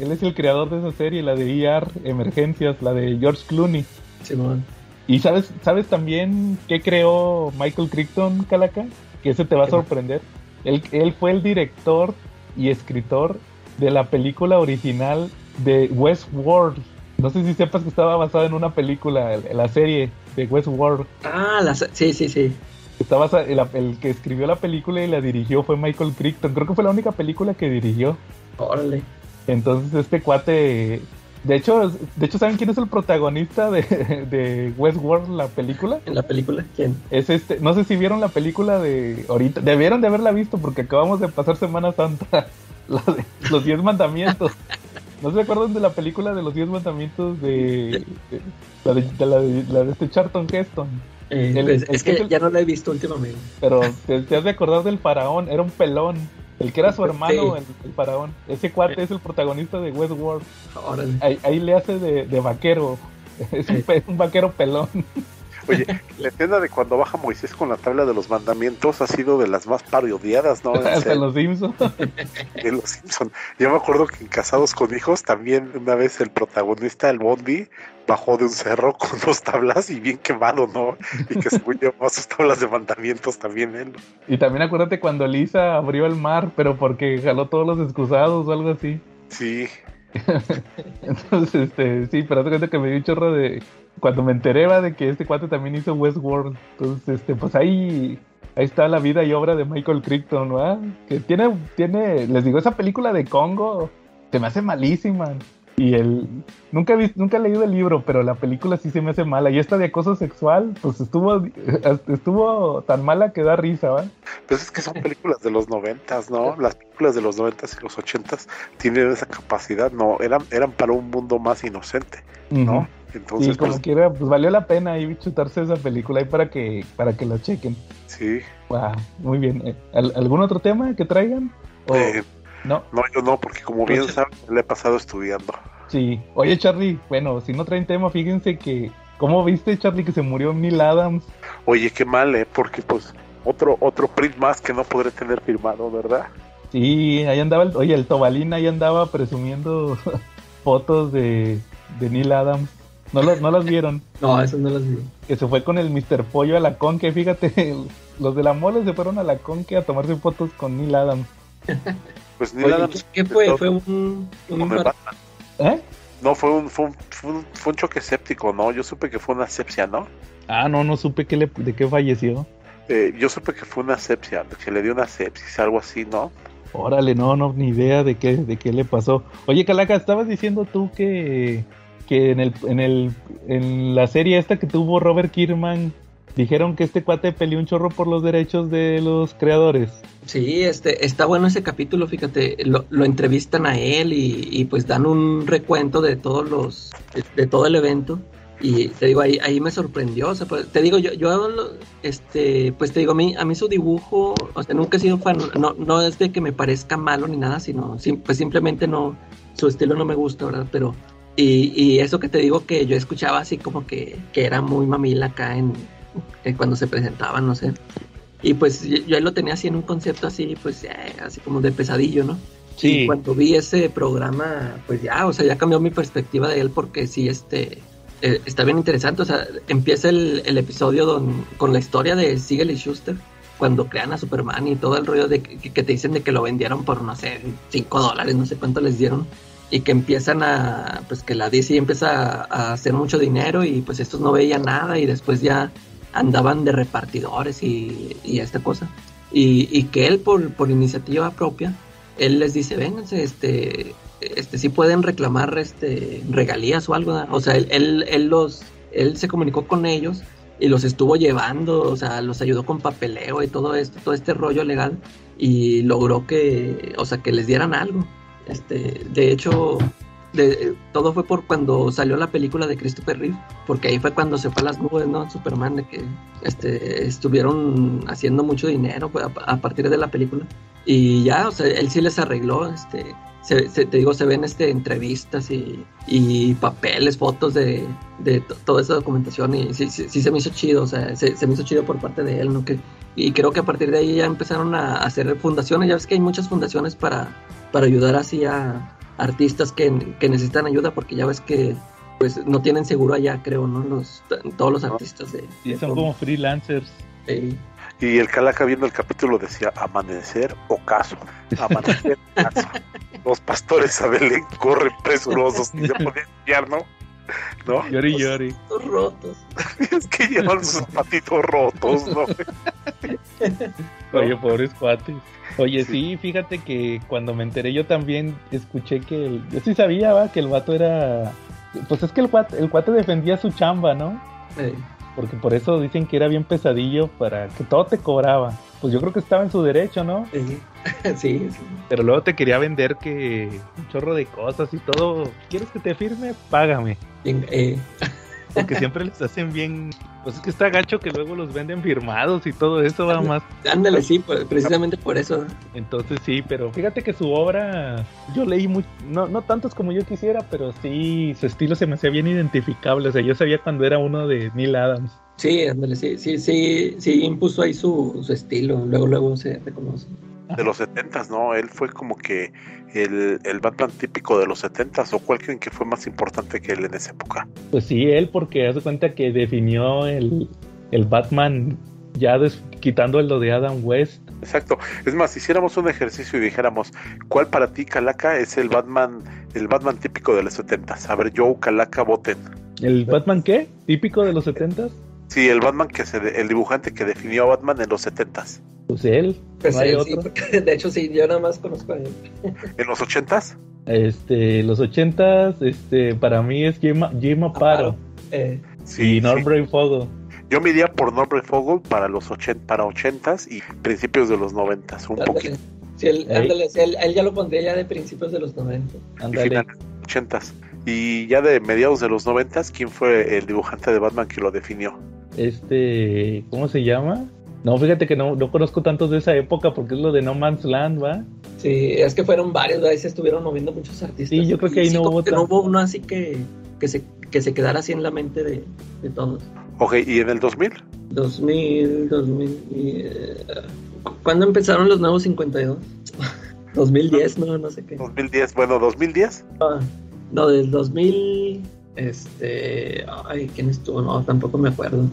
él, es el creador de esa serie, la de ER, Emergencias, la de George Clooney. Y sabes, ¿sabes también qué creó Michael Crichton, Calaca? Que ese te va a sorprender. Él, él fue el director y escritor de la película original de Westworld. No sé si sepas que estaba basada en una película, la serie de Westworld. Ah, la, sí, sí, sí. Estaba el, el, que escribió la película y la dirigió fue Michael Crichton. Creo que fue la única película que dirigió. Órale. Entonces este cuate, de hecho, de hecho saben quién es el protagonista de, de Westworld la película. ¿En la película? ¿Quién? Es este, no sé si vieron la película de ahorita, debieron de haberla visto porque acabamos de pasar Semana Santa, la de los diez mandamientos. ¿No se acuerdan de la película de los diez mandamientos de, la, de, la, de, la de este Charlton Heston? Eh, pues, es que ya no la he visto últimamente. Pero te, has de acordar del faraón, era un pelón. El que era su hermano, el, faraón. Ese cuate es el protagonista de Westworld. Ahí, ahí, le hace de, de vaquero. Es un, un, vaquero pelón. Oye, la escena de cuando baja Moisés con la tabla de los mandamientos ha sido de las más parodiadas, ¿no? de los Simpsons. De los Simpsons. Yo me acuerdo que en Casados con Hijos también una vez el protagonista, el Bondi, bajó de un cerro con dos tablas y bien quemado, ¿no? Y que se llevó sus tablas de mandamientos también él. Y también acuérdate cuando Lisa abrió el mar, pero porque jaló todos los excusados o algo así. Sí. Entonces, este, sí, pero te cuenta que me dio un chorro de. Cuando me enteré de que este cuate también hizo Westworld. Entonces, este, pues ahí. Ahí está la vida y obra de Michael Crichton, ¿no? Que tiene, tiene, les digo, esa película de Congo se me hace malísima. Y el nunca he visto, nunca he leído el libro, pero la película sí se me hace mala. Y esta de acoso sexual, pues estuvo estuvo tan mala que da risa, ¿va? Pues es que son películas de los noventas, ¿no? Las películas de los noventas y los ochentas tienen esa capacidad, no, eran, eran para un mundo más inocente, ¿no? Entonces, sí, como pues, quiera, pues valió la pena ahí chutarse esa película ahí para que, para que lo chequen. sí. Wow, muy bien. Eh, ¿al- ¿Algún otro tema que traigan? ¿O- Eh, no, no, yo no, porque como bien saben, le he pasado estudiando. sí. Oye, Charlie, bueno, si no traen tema, fíjense que. ¿Cómo viste, Charlie, que se murió Neil Adams? Oye, qué mal, ¿eh? Porque pues otro otro print más que no podré tener firmado, ¿verdad? Sí, ahí andaba, el, oye, el Tobalín ahí andaba presumiendo fotos de, de Neil Adams. ¿No las, ¿No las vieron? No, eso no las vi. Que se fue con el Mr. Pollo a la Conque, fíjate, los de la mole se fueron a la Conque a tomarse fotos con Neil Adams. Pues ni Oye, nada. ¿qué, qué fue? ¿Fue un, par-. ¿Eh? No, fue un, fue, un, fue, un, fue un choque séptico, ¿no? Yo supe que fue una asepsia, ¿no? Ah, no, no supe que le, de qué falleció. Eh, yo supe que fue una asepsia, que le dio una sepsis, algo así, ¿no? Órale, no, no, ni idea de qué, de qué le pasó. Oye, Calaca, estabas diciendo tú que, que en el, en el, en la serie esta que tuvo Robert Kierman, dijeron que este cuate peleó un chorro por los derechos de los creadores. Sí, este, está bueno ese capítulo, fíjate, lo, lo entrevistan a él y, y, pues dan un recuento de todos los, de, de todo el evento. Y te digo, ahí, ahí me sorprendió, o sea, pues, te digo, yo, yo, este, pues te digo, a mí, a mí su dibujo, o sea, nunca he sido fan, no, no es de que me parezca malo ni nada, sino, sim- pues simplemente no, su estilo no me gusta, ¿verdad? Pero, y, y eso que te digo que yo escuchaba así como que, que era muy mamila acá en, en cuando se presentaban, no sé. Y pues yo, yo lo tenía así en un concepto así, pues eh, así como de pesadillo, ¿no? Sí. Y cuando vi ese programa, pues ya, o sea, ya cambió mi perspectiva de él porque sí, este, eh, está bien interesante. O sea, empieza el, el episodio don- con la historia de Siegel y Schuster, cuando crean a Superman y todo el rollo de que, que te dicen de que lo vendieron por, no sé, 5 dólares, no sé cuánto les dieron. Y que empiezan a, pues que la DC empieza a, a hacer mucho dinero y pues estos no veían nada y después ya andaban de repartidores y, y esta cosa. Y, y que él por, por iniciativa propia él les dice, vénganse, este, este, si pueden reclamar este regalías o algo, ¿verdad? o sea, él, él, él los, él se comunicó con ellos y los estuvo llevando, o sea, los ayudó con papeleo y todo esto, todo este rollo legal y logró que, o sea, que les dieran algo. Este, de hecho, todo fue por cuando salió la película de Christopher Reeve, porque ahí fue cuando se fue a las nubes, ¿no? Superman, de que este, estuvieron haciendo mucho dinero pues, a, partir de la película. Y ya, o sea, él sí les arregló, este, se, se- te digo, se ven este, entrevistas y, y papeles, fotos de, de to- toda esa documentación y sí, sí, sí se me hizo chido, o sea, se, se me hizo chido por parte de él, ¿no? Que, y creo que a partir de ahí ya empezaron a hacer fundaciones, ya ves que hay muchas fundaciones para, para ayudar así a artistas que, que necesitan ayuda, porque ya ves que pues no tienen seguro allá, creo, ¿no? Los, todos los artistas de... Sí, de son como freelancers. Sí. Y el Calaca viendo el capítulo decía amanecer ocaso. Amanecer ocaso. Los pastores a Belén corren presurosos y se podían guiar, ¿no? ¿No? Llori, llori. Todos rotos. Es que llevan sus zapatitos rotos, ¿no? Oye, pobres cuates. Oye, sí. fíjate que cuando me enteré yo también escuché que... el- yo sí sabía, va, que el vato era... Pues es que el cuate, el cuate defendía su chamba, ¿no? Eh, Porque por eso dicen que era bien pesadillo para que todo te cobraba. Pues yo creo que estaba en su derecho, ¿no? sí, sí, sí. Pero luego te quería vender que un chorro de cosas y todo. ¿Quieres que te firme? Págame. Bien, eh, Porque siempre les hacen bien. Pues es que está gacho que luego los venden firmados y todo eso va más. ándale, sí, por- precisamente por eso. Entonces sí, pero fíjate que su obra, yo leí muy, no, no tantos como yo quisiera, pero sí, su estilo se me hacía bien identificable. O sea, yo sabía cuando era uno de Neil Adams. Sí, ándale, sí, sí, sí, sí, impuso ahí su, su estilo, luego, luego se reconoce. De los setentas, ¿no? Él fue como que el, el Batman típico de los setentas, o cuál creen que fue más importante que él en esa época. Pues sí, él, porque hace cuenta que definió el, el Batman ya des- quitando lo de Adam West. Exacto. Es más, si hiciéramos un ejercicio y dijéramos, ¿cuál para ti, Calaca, es el Batman, el Batman típico de los setentas? A ver, Joe, Calaca, voten. ¿El Batman qué? ¿Típico de los setentas? Sí, el Batman que se, de- el dibujante que definió a Batman en los setentas. Pues él. Pues no hay sí, otro. porque de hecho sí, yo nada más conozco a él. ¿En los ochentas? Este, los ochentas, este, para mí es Jim, Jim Aparo Eh, y Norbert Fogel. Yo me iría por Norbert Fogel para los ochen, para ochentas y principios de los noventas, un ándale. poquito. Sí, él, ándale, sí, él, él ya lo pondría ya de principios de los 90. Y Ándale. finales ochentas. Y ya de mediados de los noventas, ¿quién fue el dibujante de Batman que lo definió? Este, ¿cómo se llama? No, fíjate que no, no conozco tantos de esa época porque es lo de No Man's Land, ¿va? Sí, es que fueron varios, ahí se estuvieron moviendo muchos artistas. Sí, yo creo que ahí sí, no hubo que no hubo uno así que, que, se, que se quedara así en la mente de, de todos. Ok, ¿y en el 2000? 2000, 2000. y, eh, ¿Cuándo empezaron los nuevos 52? 2010, no, no sé qué. 2010, bueno, 2010. Ah, no, del 2000. Este. Ay, ¿quién estuvo? No, tampoco me acuerdo.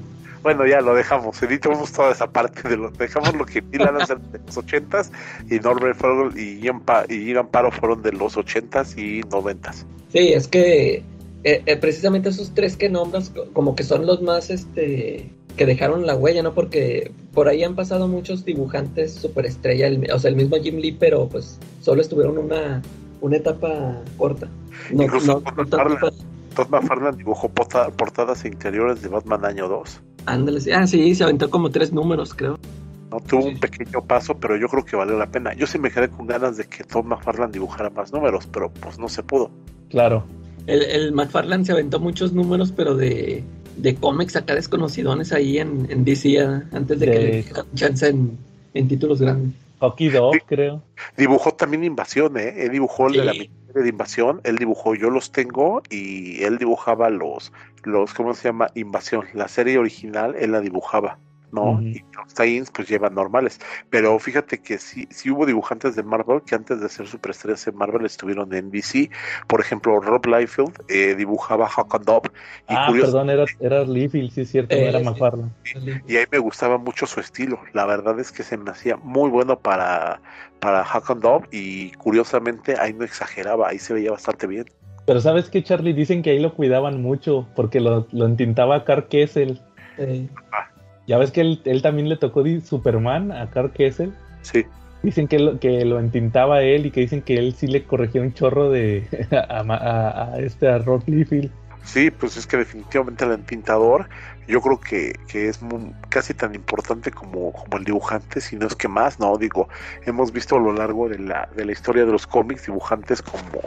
Bueno, ya lo dejamos, editamos toda esa parte de lo, dejamos lo que Neil Adams de los 80s y Norbert Fogel y Ian, Pa- y Ian Paro fueron de los 80s y 90s. Sí, es que eh, eh, precisamente esos tres que nombras, co- como que son los más este que dejaron la huella, ¿no? Porque por ahí han pasado muchos dibujantes superestrella, el- o sea, el mismo Jim Lee, pero pues solo estuvieron una, una etapa corta. No, Incluso no, Todd McFarlane dibujó porta- portadas interiores de Batman año 2. Ándale, sí. Ah, sí, se aventó como tres números, creo. ¿no? Tuvo Sí. un pequeño paso, pero yo creo que valió la pena. Yo sí me quedé con ganas de que Todd McFarlane dibujara más números, pero pues no se pudo. Claro. El, el McFarlane se aventó muchos números, pero de, de cómics acá desconocidones ahí en, en DC, ah, antes de que le dieran chance en, en títulos grandes. Hockey Dog, Sí. creo. Dibujó también Invasión, ¿eh? Él dibujó el de la Sí. miniserie de Invasión, él dibujó Yo los tengo y él dibujaba los, los ¿cómo se llama? Invasión. La serie original él la dibujaba, ¿no? Y los tie-ins pues llevan normales. Pero fíjate que sí, sí hubo dibujantes de Marvel que antes de ser superestrellas en Marvel estuvieron en DC. Por ejemplo, Rob Liefeld eh, dibujaba Hawk and Dove. Y Ah, curioso- perdón, era, era Liefeld, sí es cierto, no Eh, era sí. McFarlane. Y ahí me gustaba mucho su estilo. La verdad es que se me hacía muy bueno para, para Hawk and Dove y curiosamente ahí no exageraba, ahí se veía bastante bien. Pero ¿sabes qué, Charlie? Dicen que ahí lo cuidaban mucho porque lo, lo entintaba Carl Kessel. Sí. Ya ves que él, él también le tocó Superman a Carl Kessel. Sí, Dicen que lo, que lo entintaba él y que dicen que él sí le corregía un chorro de a, a- a este a Rob Liefeld. sí, pues es que definitivamente el entintador yo creo que, que es casi tan importante como, como el dibujante, si no es que más, ¿no? Digo, hemos visto a lo largo de la, de la historia de los cómics dibujantes como,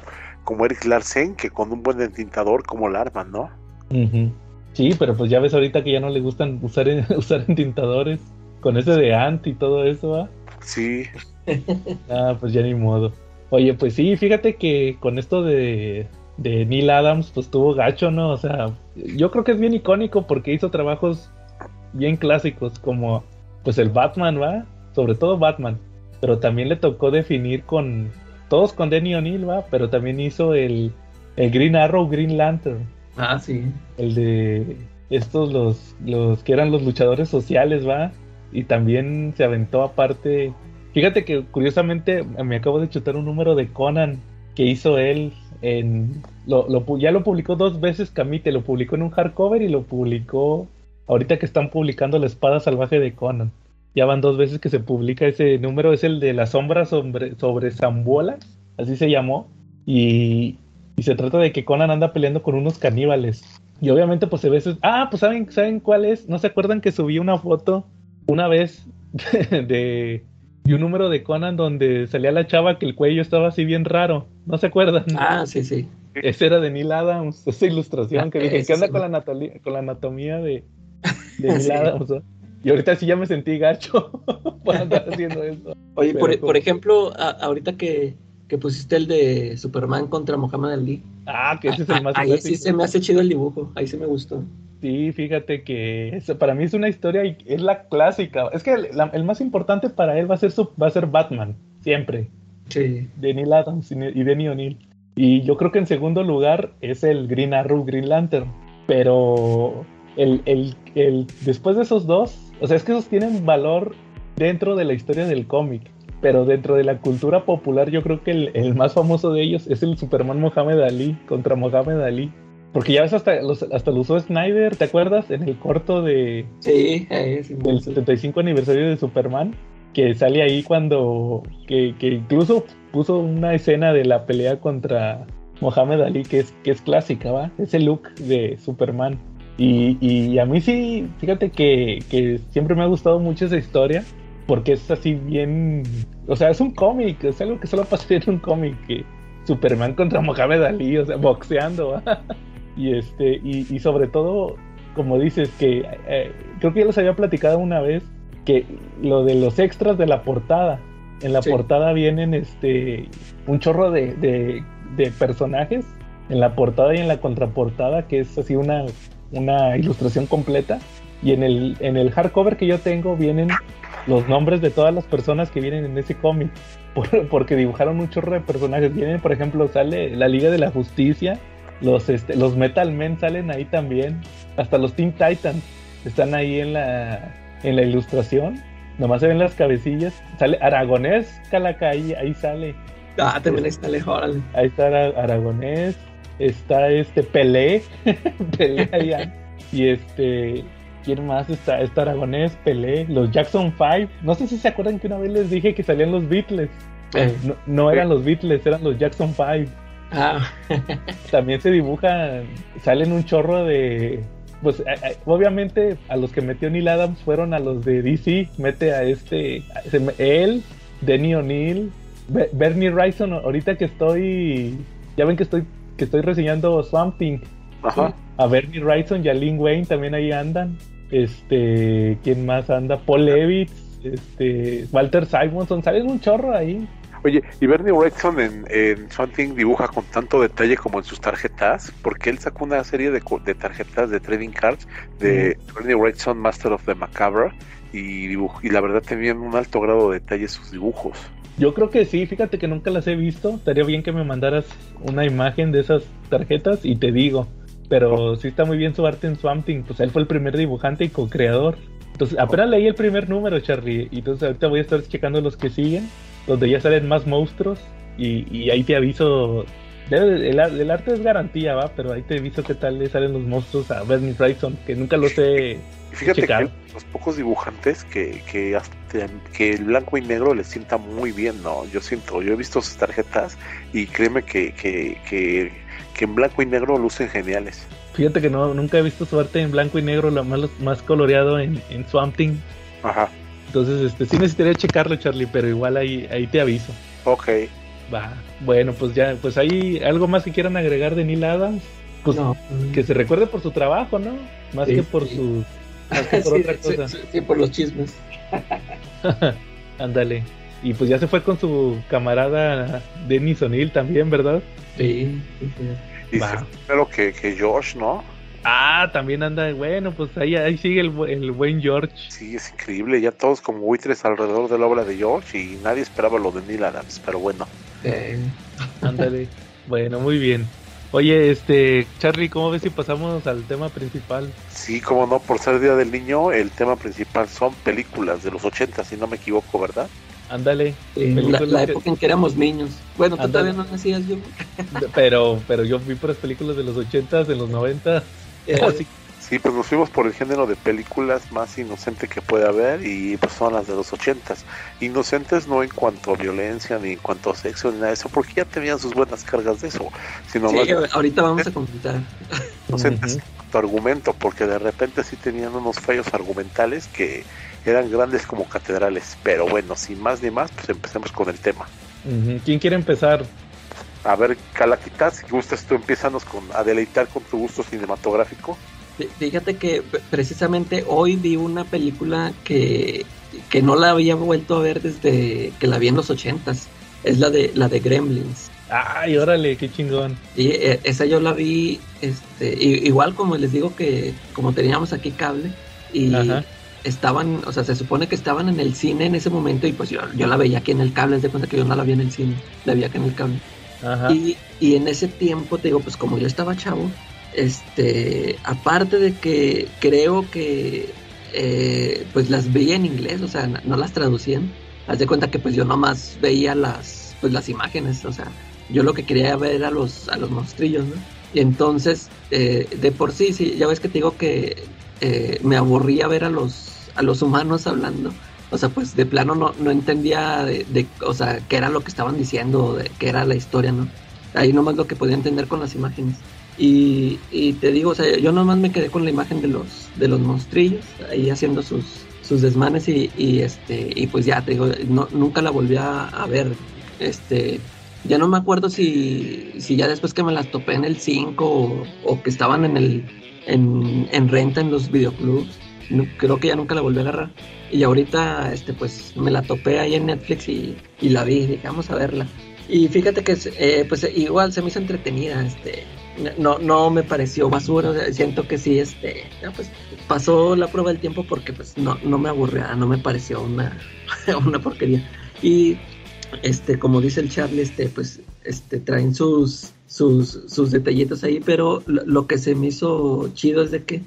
como Eric Larsen, que con un buen entintador como la arman, ¿no? Ujú. Sí, pero pues ya ves ahorita que ya no le gustan usar, usar entintadores. Con ese de Ant y todo eso, ¿va? Sí, Ah, pues ya ni modo. Oye, pues sí, fíjate que con esto de, de Neil Adams, pues tuvo gacho, ¿no? O sea, yo creo que es bien icónico porque hizo trabajos bien clásicos, como pues el Batman, ¿va? Sobre todo Batman. Pero también le tocó definir con. Todos con Denny O'Neill, ¿va? Pero también hizo el, el Green Arrow, Green Lantern. Ah, sí. El de estos, los, los que eran los luchadores sociales, ¿va? Y también se aventó aparte. Fíjate que curiosamente me acabo de chutar un número de Conan que hizo él en. Lo, lo ya lo publicó dos veces Camite, lo publicó en un hardcover y lo publicó ahorita que están publicando La Espada Salvaje de Conan. Ya van dos veces que se publica ese número, es el de la sombra sobre, sobre Zambola, así se llamó. Y, y se trata de que Conan anda peleando con unos caníbales. Y obviamente pues se ve ese- Ah, pues ¿saben, ¿saben cuál es? ¿No se acuerdan que subí una foto una vez de, de un número de Conan donde salía la chava que el cuello estaba así bien raro? ¿No se acuerdan? Ah, sí, sí. Ese era de Neil Adams, esa ilustración que dije, ¿qué onda con la, con la anatomía de, de Neil Sí. Adams? Y ahorita sí ya me sentí gacho por andar haciendo eso. Oye, por, por ejemplo, a- ahorita que, que pusiste el de Superman contra Muhammad Ali, Ah, que ese es el más a- ahí sí se me hace chido el dibujo, ahí sí me gustó. Sí, fíjate que eso para mí es una historia y es la clásica. Es que el, la- el más importante para él va a ser su, va a ser Batman, siempre, Sí. de Neil Adams y Denny O'Neill. Y yo creo que en segundo lugar es el Green Arrow, Green Lantern. Pero el, el, el, después de esos dos, o sea, es que esos tienen valor dentro de la historia del cómic. Pero dentro de la cultura popular, yo creo que el, el más famoso de ellos es el Superman Mohamed Ali contra Mohamed Ali. Porque ya ves, hasta, los, hasta lo usó Snyder, ¿te acuerdas? En el corto de, Sí, del gustó. 75 aniversario de Superman, que sale ahí cuando, que, que incluso puso una escena de la pelea contra Mohamed Ali, que es, que es clásica, ¿va? Ese look de Superman. Y, y a mí sí, fíjate que, que siempre me ha gustado mucho esa historia, porque es así bien, o sea, es un cómic, es algo que solo pasaría en un cómic, que Superman contra Mohamed Ali, o sea, boxeando. y este, y, sobre todo, como dices, que eh, creo que ya les había platicado una vez que lo de los extras de la portada. En la portada vienen este un chorro de, de, personajes en la portada y en la contraportada, que es así una, una ilustración completa. Y en el, en el hardcover que yo tengo vienen los nombres de todas las personas que vienen en ese cómic. porque dibujaron un chorro de personajes. Vienen, por ejemplo, sale la Liga de la Justicia. Los, este, los Metal Men salen ahí también. Hasta los Teen Titans están ahí en la, en la ilustración. Nomás se ven las cabecillas. Sale Aragonés, Calaca, ahí, ahí sale. Ah, también está órale. Ahí está Aragonés. Está este Pelé. Pelé allá. y este. ¿Quién más está? Está Aragonés, Pelé, los Jackson 5. No sé si se acuerdan que una vez les dije que salían los Beatles. Eh. no, eran los Beatles, eran los Jackson 5. Ah. También se dibujan, salen un chorro de, pues obviamente a los que metió Neil Adams fueron a los de DC, mete a este, él, Denny O'Neill, Bernie Wrightson, ahorita que estoy, ya ven que estoy, que estoy reseñando Swamp Thing, a Bernie Wrightson y a Lin Wayne también ahí andan, este, ¿quién más anda? Paul Levitz, este, Walter Simonson, salen un chorro ahí. Oye, y Bernie Wrightson en, en Something dibuja con tanto detalle como en sus tarjetas, porque él sacó una serie de, de tarjetas de trading cards de Bernie Wrightson, Master of the Macabre, y, y la verdad tenían un alto grado de detalle sus dibujos. Yo creo que sí, fíjate que nunca las he visto. Estaría bien que me mandaras una imagen de esas tarjetas y te digo. Pero sí está muy bien su arte en Swamp Pues él fue el primer dibujante y co-creador. Entonces, apenas leí el primer número, Charlie. Y entonces ahorita voy a estar checando los que siguen donde ya salen más monstruos y, ahí te aviso. El, arte es garantía, va, pero ahí te aviso qué tal le salen los monstruos a Bernie Wrightson, que nunca los he Fíjate que los pocos dibujantes que, que, que el blanco y negro les sienta muy bien, ¿no? Yo siento, yo he visto sus tarjetas y créeme que, que, que, en blanco y negro lucen geniales. Fíjate que no, nunca he visto su arte en blanco y negro, lo más, más coloreado en, en Swamp Thing. Ajá. Entonces, este, sí necesitaría checarlo, Charlie, pero igual ahí, ahí te aviso. Ok. Va. Bueno, pues ya, pues ahí algo más que quieran agregar de Neil Adams. Pues que se recuerde por su trabajo, ¿no? Más que por su. Más que por otra cosa. Sí, por los chismes. Ándale. Y pues ya se fue con su camarada Denis O'Neill también, ¿verdad? Sí. sí, Pero que, que Josh, ¿no? Ah, también anda, bueno, pues ahí, ahí sigue el, el, buen George. Sí, es increíble, ya todos como buitres alrededor de la obra de George y nadie esperaba lo de Neil Adams, pero bueno. ándale, bueno, muy bien. Oye, este, Charlie, ¿cómo ves si pasamos al tema principal? Sí, como no, por ser Día del Niño, el tema principal son películas de los 80, si no me equivoco, ¿verdad? Ándale. la, época en que éramos niños. Bueno, tú todavía no nacías yo. pero, pero yo vi por las películas de los 80, de los 90. Sí, pues nos fuimos por el género de películas más inocente que puede haber y pues son las de los ochentas. Inocentes no en cuanto a violencia ni en cuanto a sexo ni nada de eso, porque ya tenían sus buenas cargas de eso. Sino sí, ahorita vamos a comentar. Inocentes en tu argumento, porque de repente sí tenían unos fallos argumentales que eran grandes como catedrales. Pero bueno, sin más ni más, pues empecemos con el tema. ¿Quién quiere empezar? A ver, Calaquita, si gustas tú empiezanos con, a deleitar con tu gusto cinematográfico. Fíjate que precisamente hoy vi una película que, que no la había vuelto a ver desde que la vi en los ochentas. Es la de la de Gremlins. Ay, órale, qué chingón. Y eh, esa yo la vi, este, igual como les digo que como teníamos aquí cable y estaban, o sea, se supone que estaban en el cine en ese momento y pues yo, yo la veía aquí en el cable, de cuenta que yo no la vi en el cine, la vi aquí en el cable. Y, y, en ese tiempo, te digo, pues como yo estaba chavo, este, aparte de que creo que eh, pues las veía en inglés, o sea, no, las traducían. Haz de cuenta que pues yo nomás veía las, pues las imágenes, o sea, yo lo que quería ver era los, a los monstrillos, ¿no? Y entonces, eh, de por sí, sí, ya ves que te digo que eh, me aburría ver a los, a los humanos hablando o sea, pues de plano no, no entendía de, o sea, qué era lo que estaban diciendo, de qué era la historia, ¿no? Ahí nomás lo que podía entender con las imágenes. Y, y te digo, o sea, yo nomás me quedé con la imagen de los, de los monstrillos, ahí haciendo sus, sus desmanes y, este, y pues ya te digo, no, nunca la volví a, ver, este, ya no me acuerdo si, si ya después que me las topé en el 5 o, que estaban en el en, en renta en los videoclubs. creo que ya nunca la volví a agarrar. Y ahorita, este, pues, me la topé ahí en Netflix y, y la vi, dije, vamos a verla. Y fíjate que, eh, pues, igual se me hizo entretenida, este, no, no me pareció basura, siento que sí, este, pues, pasó la prueba del tiempo porque, pues, no, no me aburría, no me pareció una, una porquería. Y, este, como dice el Charlie, este, pues, este, traen sus, sus, sus detallitos ahí, pero lo, que se me hizo chido es de que,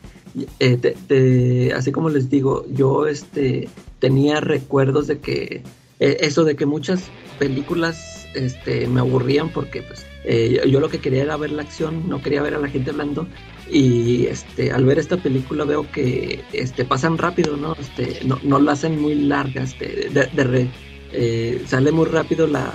eh, así como les digo, yo, este, tenía recuerdos de que, eh, eso de que muchas películas, este, me aburrían porque, pues, eh, yo lo que quería era ver la acción, no quería ver a la gente hablando. Y este, al ver esta película veo que este, pasan rápido, ¿no? Este, no, no la hacen muy larga, este, de, de eh, sale muy rápido la,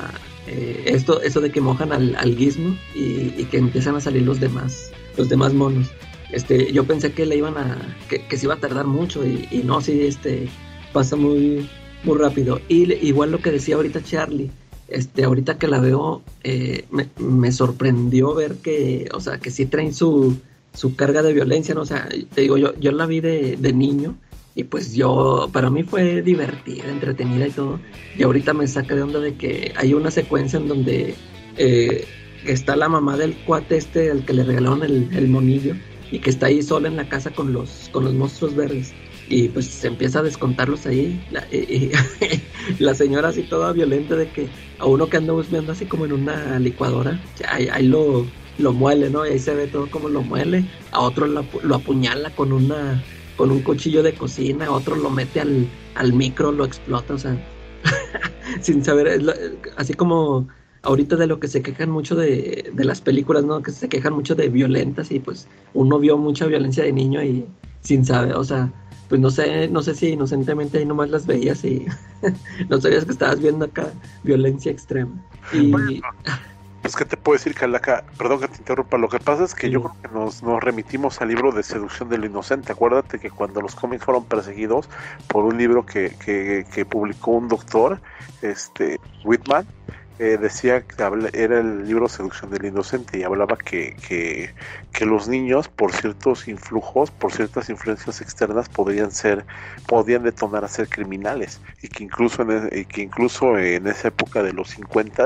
eh, esto, eso de que mojan al, al guismo y, que empiezan a salir los demás, los demás monos. Este, yo pensé que le iban a, que, que se iba a tardar mucho y, y no, sí, este, pasa muy, muy rápido. Y igual lo que decía ahorita Charlie, este, ahorita que la veo, eh, me, sorprendió ver que, o sea, que sí traen su, su carga de violencia, ¿no? O sea, te digo, yo, yo la vi de, niño y pues yo, para mí fue divertida, entretenida y todo. Y ahorita me saca de onda de que hay una secuencia en donde eh, está la mamá del cuate este al que le regalaron el, el monillo y que está ahí sola en la casa con los, con los monstruos verdes y pues se empieza a descontarlos ahí. La, la señora así toda violenta de que a uno que anda buscando así como en una licuadora, ahí, ahí lo, lo muele, ¿no? Y ahí se ve todo como lo muele. A otro lo, apuñala con una con un cuchillo de cocina, otro lo mete al, al micro, lo explota, o sea, sin saber, así como ahorita de lo que se quejan mucho de, de, las películas, ¿no? Que se quejan mucho de violentas y pues uno vio mucha violencia de niño y sin saber, o sea, pues no sé, no sé si inocentemente ahí nomás las veías y no sabías que estabas viendo acá violencia extrema. Y... pues qué te puedo decir, Calaca, perdón que te interrumpa, lo que pasa es que yo creo que nos, nos remitimos al libro de seducción del inocente. Acuérdate que cuando los cómics fueron perseguidos por un libro que, que, que publicó un doctor, este, Whitman, eh, decía que era el libro Seducción del Inocente y hablaba que, que, que, los niños por ciertos influjos, por ciertas influencias externas podrían ser, podían detonar a ser criminales y que incluso en, e, que incluso en esa época de los 50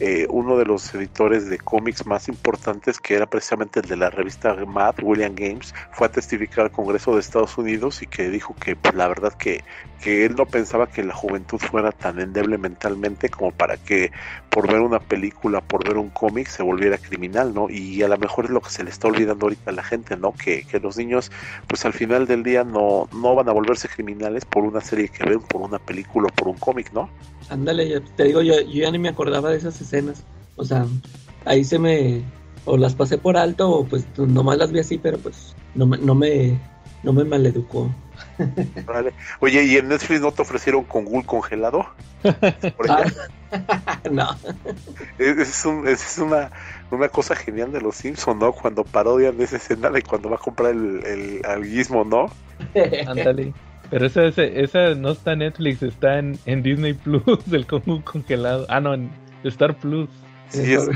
eh, uno de los editores de cómics más importantes que era precisamente el de la revista Mad, William Games, fue a testificar al Congreso de Estados Unidos y que dijo que pues, la verdad que, que él no pensaba que la juventud fuera tan endeble mentalmente como para que por ver una película, por ver un cómic, se volviera criminal, ¿no? Y a lo mejor es lo que se le está olvidando ahorita a la gente, ¿no? Que, que los niños, pues al final del día no, no van a volverse criminales por una serie que ven, por una película o por un cómic, ¿no? Ándale, te digo, yo, yo ya ni me acordaba de esas escenas. O sea, ahí se me... O las pasé por alto o pues nomás las vi así, pero pues no, no me, no me maleducó. Vale. Oye, ¿y en Netflix no te ofrecieron con Ghoul congelado? Ah, no. Es, es, una, una cosa genial de los Simpsons, ¿no? Cuando parodian esa escena de cuando va a comprar el, el alguismo, ¿no? Ándale. Pero esa, esa, no está en Netflix, está en, en Disney Plus, del Ghoul congelado. Ah, no, en Star Plus. Sí, es,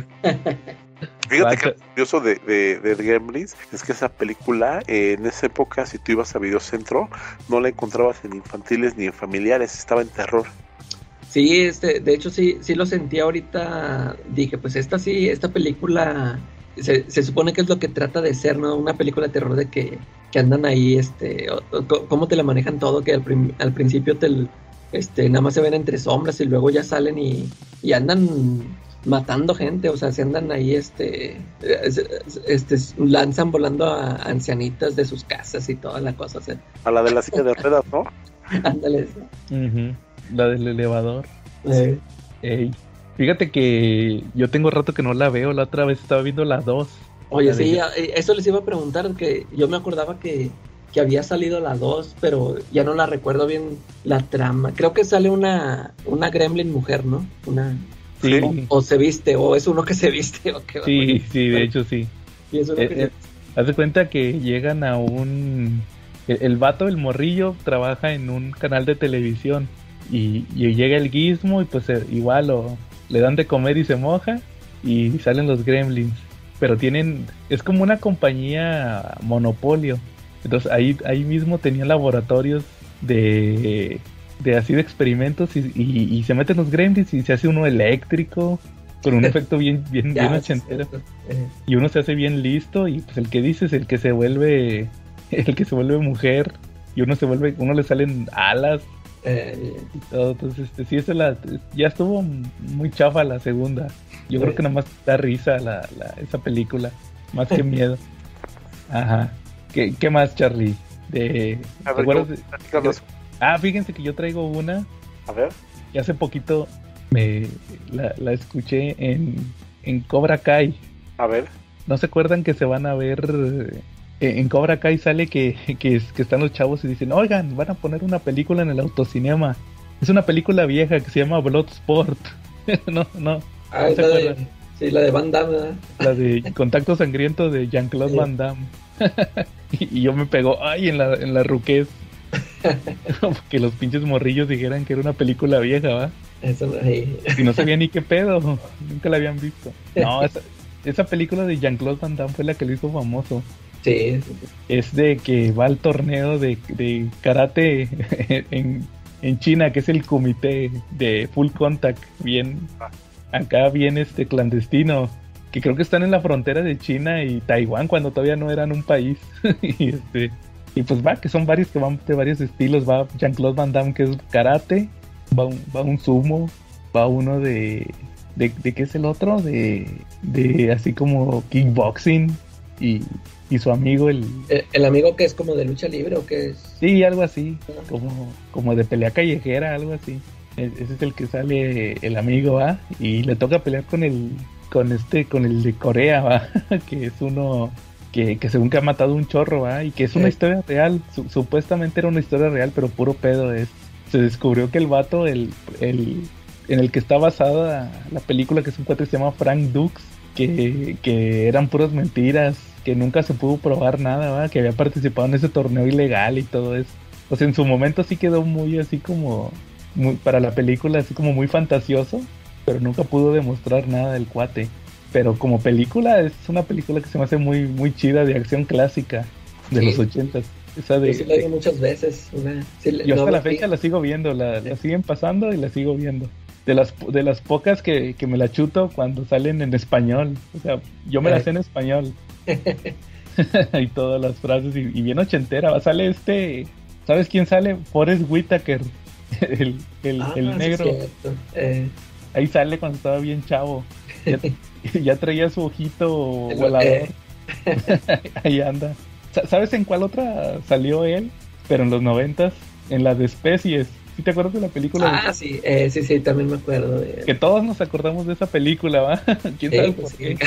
Fíjate que lo curioso de, de, de es que esa película, eh, en esa época, si tú ibas a Videocentro, no la encontrabas en infantiles ni en familiares, estaba en terror. Sí, este, de hecho sí, sí lo sentí ahorita, dije, pues esta sí, esta película se, se, supone que es lo que trata de ser, ¿no? Una película de terror de que, que andan ahí, este, cómo te la manejan todo, que al, al principio te, este, nada más se ven entre sombras y luego ya salen y, y andan matando gente, o sea, se andan ahí, este, este, lanzan volando a ancianitas de sus casas y toda la cosa. A la de la silla de ruedas, ¿no? Ándale. La del elevador. Fíjate que yo tengo rato que no la veo, la otra vez estaba viendo la 2. Oye, sí, eh, eso les iba a preguntar, que yo me acordaba que, que había salido la 2, pero ya no la recuerdo bien la trama. Creo que sale una, una gremlin mujer, ¿no? Una... O, se viste, o es uno que se viste. O sí, sí, de hecho sí. Y eso eh, eh, haz de cuenta que llegan a un... El, vato, el morrillo, trabaja en un canal de televisión y, llega el guismo y pues eh, igual lo, le dan de comer y se moja y salen los gremlins. Pero tienen, es como una compañía monopolio. Entonces ahí, ahí mismo tenían laboratorios de, de así de experimentos y, y- y se meten los gremlins y se hace uno eléctrico con un efecto bien, bien, Ya, bien ochentero. Eh, Y uno se hace bien listo y pues el que dices, el que se vuelve, el que se vuelve mujer y uno se vuelve, uno le salen alas eh, y todo. Entonces, este, sí, esa la, ya estuvo muy chafa la segunda. Yo creo Sí. que nomás da risa la, la- esa película, más que miedo. Ajá. ¿Qué, qué más, Charlie? De, A ¿te ver, acuerdas ¿cómo- de- platícanos. Ah, fíjense que yo traigo una A ver. y hace poquito me la, la escuché en, en Cobra Kai. A ver. ¿No se acuerdan que se van a ver eh, en Cobra Kai sale que, que, es- que están los chavos y dicen, oigan, van a poner una película en el autocinema. Es una película vieja que se llama Bloodsport. no, no, ah, ¿No se la de, acuerdan? sí, la de Van Damme, ¿verdad? la de Contacto Sangriento de Jean-Claude Sí. Van Damme. y, y yo me pegó, ay, en la, en la ruquez. que los pinches morrillos dijeran que era una película vieja, ¿va? Eso, ahí. Y no sabía ni qué pedo, nunca la habían visto. No, esa, esa película de Jean-Claude Van Damme fue la que lo hizo famoso. Sí, sí, sí. es de que va al torneo de, de karate en, en China, que es el comité de Full Contact, bien acá bien este clandestino, que creo que están en la frontera de China y Taiwán cuando todavía no eran un país. y este y pues va, que son varios que van de varios estilos, va Jean-Claude Van Damme que es karate, va un, va un sumo, va uno de de, de qué es el otro, de, de así como kickboxing y, y su amigo el Eh, El amigo que es como de lucha libre o que es. Sí, algo así, como, como de pelea callejera, algo así. E- Ese es el que sale el amigo, ¿va? Y le toca pelear con el, con este, con el de Corea, ¿va? que es uno que, que según que ha matado un chorro, ¿va? Y que es una Sí. historia real, Su- supuestamente era una historia real, pero puro pedo es. Se descubrió que el vato, el, el, en el que está basada la película, que es un cuate que se llama Frank Dux, que, que eran puras mentiras, que nunca se pudo probar nada, ¿va? que había participado en ese torneo ilegal y todo eso. O sea, en su momento sí quedó muy así como, muy, para la película, así como muy fantasioso, pero nunca pudo demostrar nada del cuate. Pero como película, es una película que se me hace muy, muy chida de acción clásica de Sí. los ochentas. Esa de, Yo sí la vi muchas veces. Una, sí, yo no hasta la vi- fecha la sigo viendo, la, la siguen pasando y la sigo viendo. De las, de las pocas que, que me la chuto cuando salen en español. O sea, yo me las sé en español. y todas las frases, y, y bien ochentera. Sale este, ¿sabes quién sale? Forrest Whitaker, el, el, Ah, el negro. Eh, Ahí sale cuando estaba bien chavo. Ya, traía su ojito volador. eh. Ahí anda. Sa- ¿Sabes en cuál otra salió él? Pero en los noventas, en la de especies. ¿Sí te acuerdas de la película? de- ah, sí, eh, sí, sí, también me acuerdo de. Que todos nos acordamos de esa película, ¿va? ¿Quién Sí, sabe pues por qué? ¿Tú te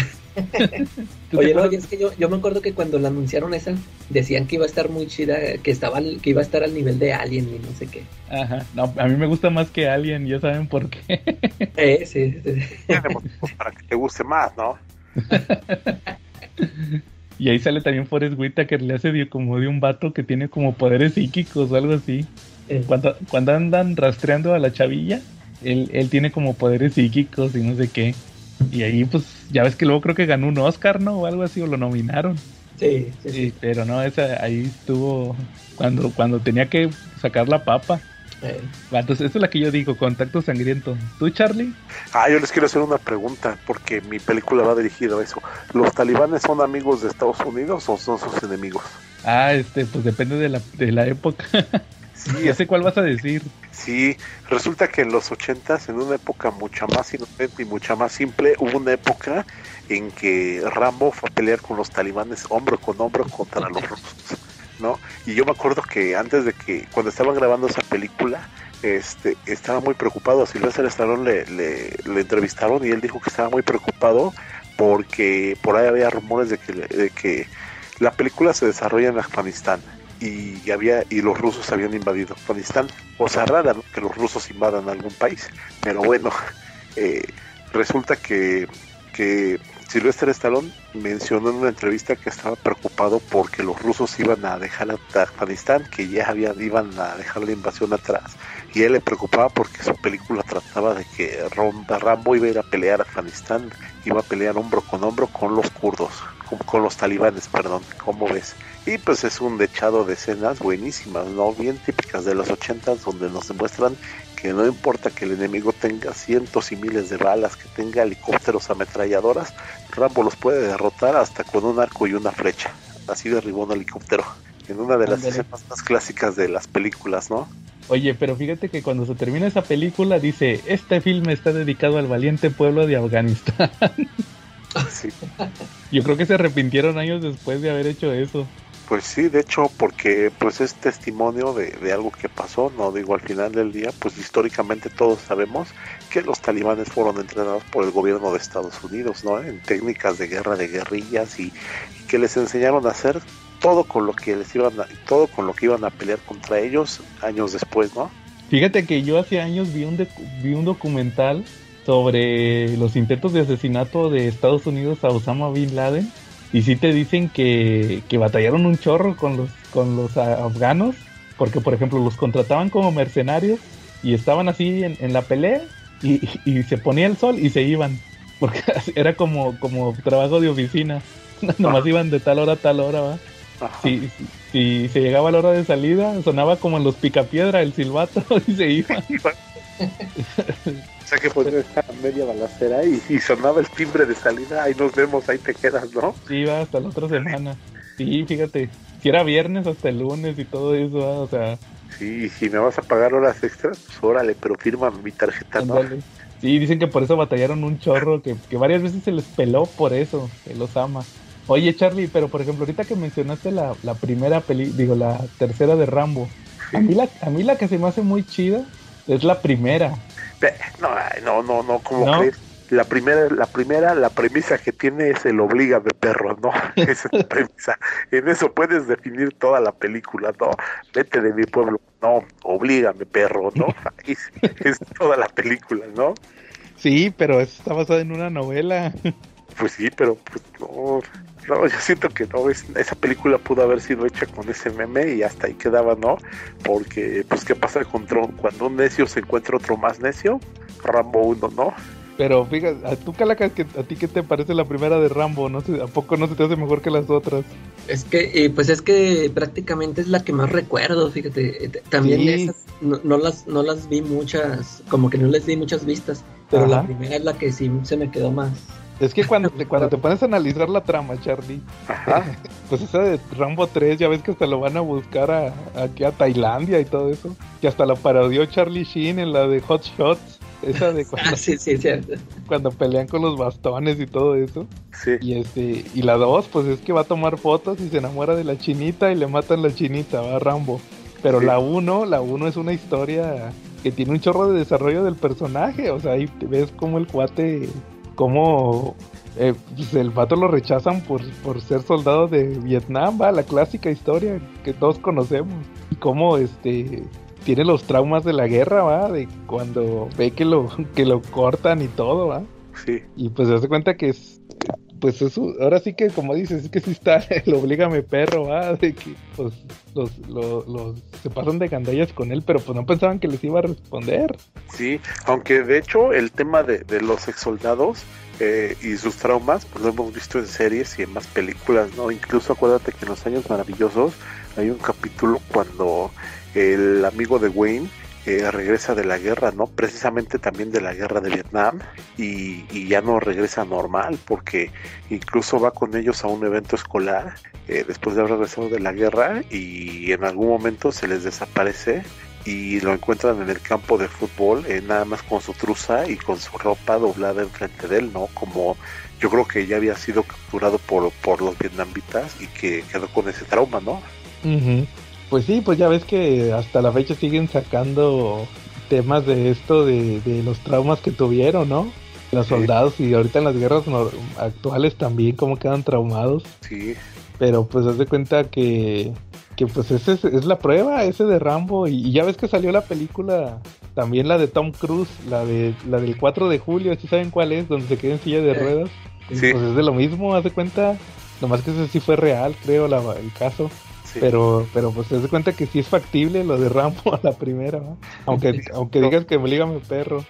Oye, no, es que yo, yo me acuerdo que cuando la anunciaron esa, decían que iba a estar muy chida, que estaba al- que iba a estar al nivel de Alien y no sé qué. Ajá. No, a mí me gusta más que Alien, ya saben por qué. Eh, sí, sí, sí. Tiene motivos para que te guste más, ¿no? Y ahí sale también Forrest Whitaker, le hace de- como de un vato que tiene como poderes psíquicos o algo así. Eh, Cuando, cuando andan rastreando a la chavilla, él, él tiene como poderes psíquicos y no sé qué. Y ahí pues ya ves que luego creo que ganó un Oscar, ¿no? O algo así, o lo nominaron. sí, sí, sí. Sí, pero no, esa ahí estuvo cuando, cuando tenía que sacar la papa. Eh, Entonces, esa es la que yo digo, contacto sangriento. ¿Tú, Charlie? Ah, yo les quiero hacer una pregunta, porque mi película va dirigida a eso. ¿Los talibanes son amigos de Estados Unidos o son sus enemigos? Ah, este, pues depende de la, de la época. Sí, ya sé cuál vas a decir. sí, resulta que en los ochentas, en una época mucha más inocente y mucha más simple, hubo una época en que Rambo fue a pelear con los talibanes hombro con hombro contra los rusos, ¿no? Y yo me acuerdo que antes de que, cuando estaban grabando esa película, este, estaba muy preocupado. A Sylvester Stallone le, le, le entrevistaron y él dijo que estaba muy preocupado porque por ahí había rumores de que, de que la película se desarrolla en Afganistán y había y los rusos habían invadido Afganistán. Cosa rara ¿no? que los rusos invadan algún país, pero bueno, eh, resulta que, que Sylvester Stallone mencionó en una entrevista que estaba preocupado porque los rusos iban a dejar a Afganistán, que ya habían, iban a dejar la invasión atrás. Y él le preocupaba porque su película trataba de que Rambo iba a pelear Afganistán, iba a pelear hombro con hombro con los kurdos, con, con los talibanes, perdón, ¿cómo ves? Y pues es un dechado de escenas buenísimas, ¿no? Bien típicas de los ochentas, donde nos demuestran que no importa que el enemigo tenga cientos y miles de balas, que tenga helicópteros ametralladoras, Rambo los puede derrotar hasta con un arco y una flecha. Así derribó un helicóptero. En una de las escenas más clásicas de las películas, ¿no? Oye, pero fíjate que cuando se termina esa película dice, este filme está dedicado al valiente pueblo de Afganistán. Sí. Yo creo que se arrepintieron años después de haber hecho eso. Pues sí, de hecho, porque pues es testimonio de, de, algo que pasó, no digo al final del día, pues históricamente todos sabemos que los talibanes fueron entrenados por el gobierno de Estados Unidos, ¿no? En técnicas de guerra de guerrillas y, que les enseñaron a hacer todo con lo que les iban a, todo con lo que iban a pelear contra ellos años después, ¿no? Fíjate que yo hace años vi un, vi un documental sobre los intentos de asesinato de Estados Unidos a Osama Bin Laden y sí te dicen que, que batallaron un chorro con los, con los afganos, porque por ejemplo los contrataban como mercenarios y estaban así en, en la pelea y, y, se ponía el sol y se iban, porque era como, como trabajo de oficina, nomás iban de tal hora a tal hora, ¿va? Si, si, se llegaba a la hora de salida, sonaba como en los picapiedra el silbato y se iban. O sea que podría estar a media balacera y, y sonaba el timbre de salida, ahí nos vemos, ahí te quedas, ¿no? Sí, va hasta la otra semana. Sí, fíjate, si era viernes hasta el lunes y todo eso, ¿va? o sea... Sí, si me vas a pagar horas extras, pues órale, pero firma mi tarjeta, ¿no? Sí, dicen que por eso batallaron un chorro, que, que varias veces se les peló por eso, que los ama. Oye, Charlie, pero por ejemplo, ahorita que mencionaste la, la primera peli, digo, la tercera de Rambo, a mí, la, a mí la que se me hace muy chida es la primera. No, no, no, no, como crees? La primera, la primera, la premisa que tiene es el oblígame perro, ¿no? Esa es la premisa. En eso puedes definir toda la película, ¿no? Vete de mi pueblo, no, oblígame perro, ¿no? es, es toda la película, ¿no? Sí, pero está basada en una novela. Pues sí, pero pues no, no, yo siento que no, es, esa película pudo haber sido hecha con ese meme y hasta ahí quedaba, ¿no? Porque, pues, ¿qué pasa con cuando un necio se encuentra otro más necio? Rambo 1, ¿no? Pero fíjate, a tú Calaca, ¿a ti qué te parece la primera de Rambo? ¿No sé, ¿A poco no se te hace mejor que las otras? Es que, eh, pues es que prácticamente es la que más recuerdo, fíjate. También sí. esas no, no, las, no las vi muchas, como que no les di muchas vistas, pero Ajá. la primera es la que sí se me quedó más. Es que cuando te, cuando te pones a analizar la trama, Charlie, Ajá. pues esa de Rambo 3, ya ves que hasta lo van a buscar a, aquí a Tailandia y todo eso. Que hasta la parodió Charlie Sheen en la de Hot Shots. Esa de cuando, ah, sí, sí, cierto. cuando pelean con los bastones y todo eso. Sí. Y este, y la 2, pues es que va a tomar fotos y se enamora de la chinita y le matan la chinita, va Rambo. Pero sí. la 1, la 1 es una historia que tiene un chorro de desarrollo del personaje. O sea, ahí ves como el cuate cómo eh, pues el vato lo rechazan por, por ser soldado de Vietnam, va, la clásica historia que todos conocemos. Y cómo este tiene los traumas de la guerra, va, de cuando ve que lo, que lo cortan y todo, va. Sí. Y pues se hace cuenta que es, pues eso, ahora sí que como dices, es que sí está el oblígame perro, va, de que pues los, los, los, se pasan de gandallas con él, pero pues no pensaban que les iba a responder. Sí, aunque de hecho el tema de, de los ex soldados eh, y sus traumas, pues lo hemos visto en series y en más películas, ¿no? Incluso acuérdate que en los años maravillosos hay un capítulo cuando el amigo de Wayne eh, regresa de la guerra, ¿no? Precisamente también de la guerra de Vietnam y, ya no regresa normal porque incluso va con ellos a un evento escolar eh, después de haber regresado de la guerra y en algún momento se les desaparece y lo encuentran en el campo de fútbol eh, nada más con su truza y con su ropa doblada enfrente de él, ¿no? Como yo creo que ya había sido capturado por, por los vietnamitas y que quedó con ese trauma, ¿no? Uh. Pues sí, pues ya ves que hasta la fecha siguen sacando temas de esto, de, de los traumas que tuvieron, ¿no? Los soldados y ahorita en las guerras no, actuales también, cómo quedan traumados. Sí. Pero pues haz de cuenta que, que pues ese es, es, la prueba, ese de Rambo. Y, y, ya ves que salió la película, también la de Tom Cruise, la de la del 4 de julio, ¿sí saben cuál es? Donde se queda en silla de ruedas. Sí. Pues es de lo mismo, haz de cuenta. Nomás que ese sí fue real, creo, la, el caso. Sí. Pero, pero pues te das cuenta que sí es factible lo de Rambo a la primera, ¿va? Aunque, aunque digas que me liga mi perro.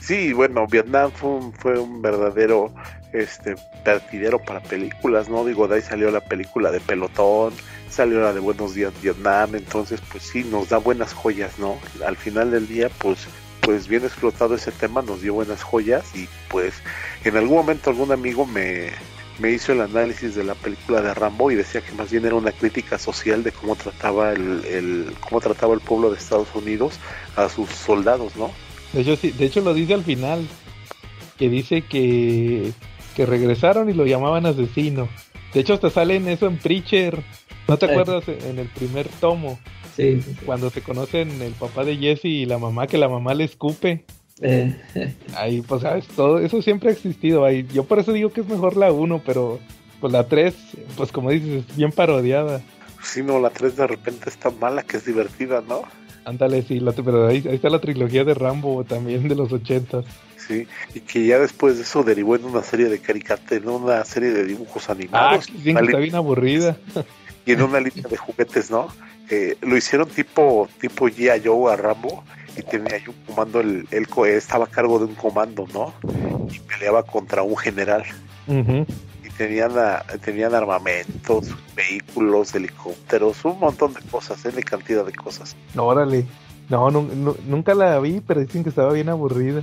Sí, bueno, Vietnam fue un, fue un verdadero este partidero para películas, ¿no? Digo, de ahí salió la película de Pelotón, salió la de Buenos Días Vietnam, entonces pues sí, nos da buenas joyas, ¿no? Al final del día, pues pues bien explotado ese tema, nos dio buenas joyas y pues en algún momento algún amigo me, me hizo el análisis de la película de Rambo y decía que más bien era una crítica social de cómo trataba el, el cómo trataba el pueblo de Estados Unidos a sus soldados, ¿no? De hecho, sí, de hecho lo dice al final. Que dice que, que regresaron y lo llamaban asesino. De hecho, hasta sale en eso en Preacher. ¿No te Sí. acuerdas en el primer tomo? Sí, sí, sí. Cuando se conocen el papá de Jesse y la mamá, que la mamá le escupe. Eh, Ahí, pues, sabes, todo eso siempre ha existido. Ahí, yo por eso digo que es mejor la 1, pero pues la 3, pues como dices, es bien parodiada. Si no, la 3 de repente es tan mala que es divertida, ¿no? Ándale, sí, la, pero ahí, ahí está la trilogía de Rambo también de los 80. Sí, y que ya después de eso derivó en una serie de caricaturas, en una serie de dibujos Ah, animados. que Una está bien aburrida. y en una línea de juguetes, ¿no? Eh, lo hicieron tipo tipo G.I. Joe a Rambo y tenía ahí un comando, el, estaba a cargo de un comando, ¿no? Y peleaba contra un general. Y tenían, tenían armamentos, vehículos, helicópteros, un montón de cosas, ¿eh? de cantidad de cosas. Órale. No, nu- nu- nunca la vi, pero dicen que estaba bien aburrida.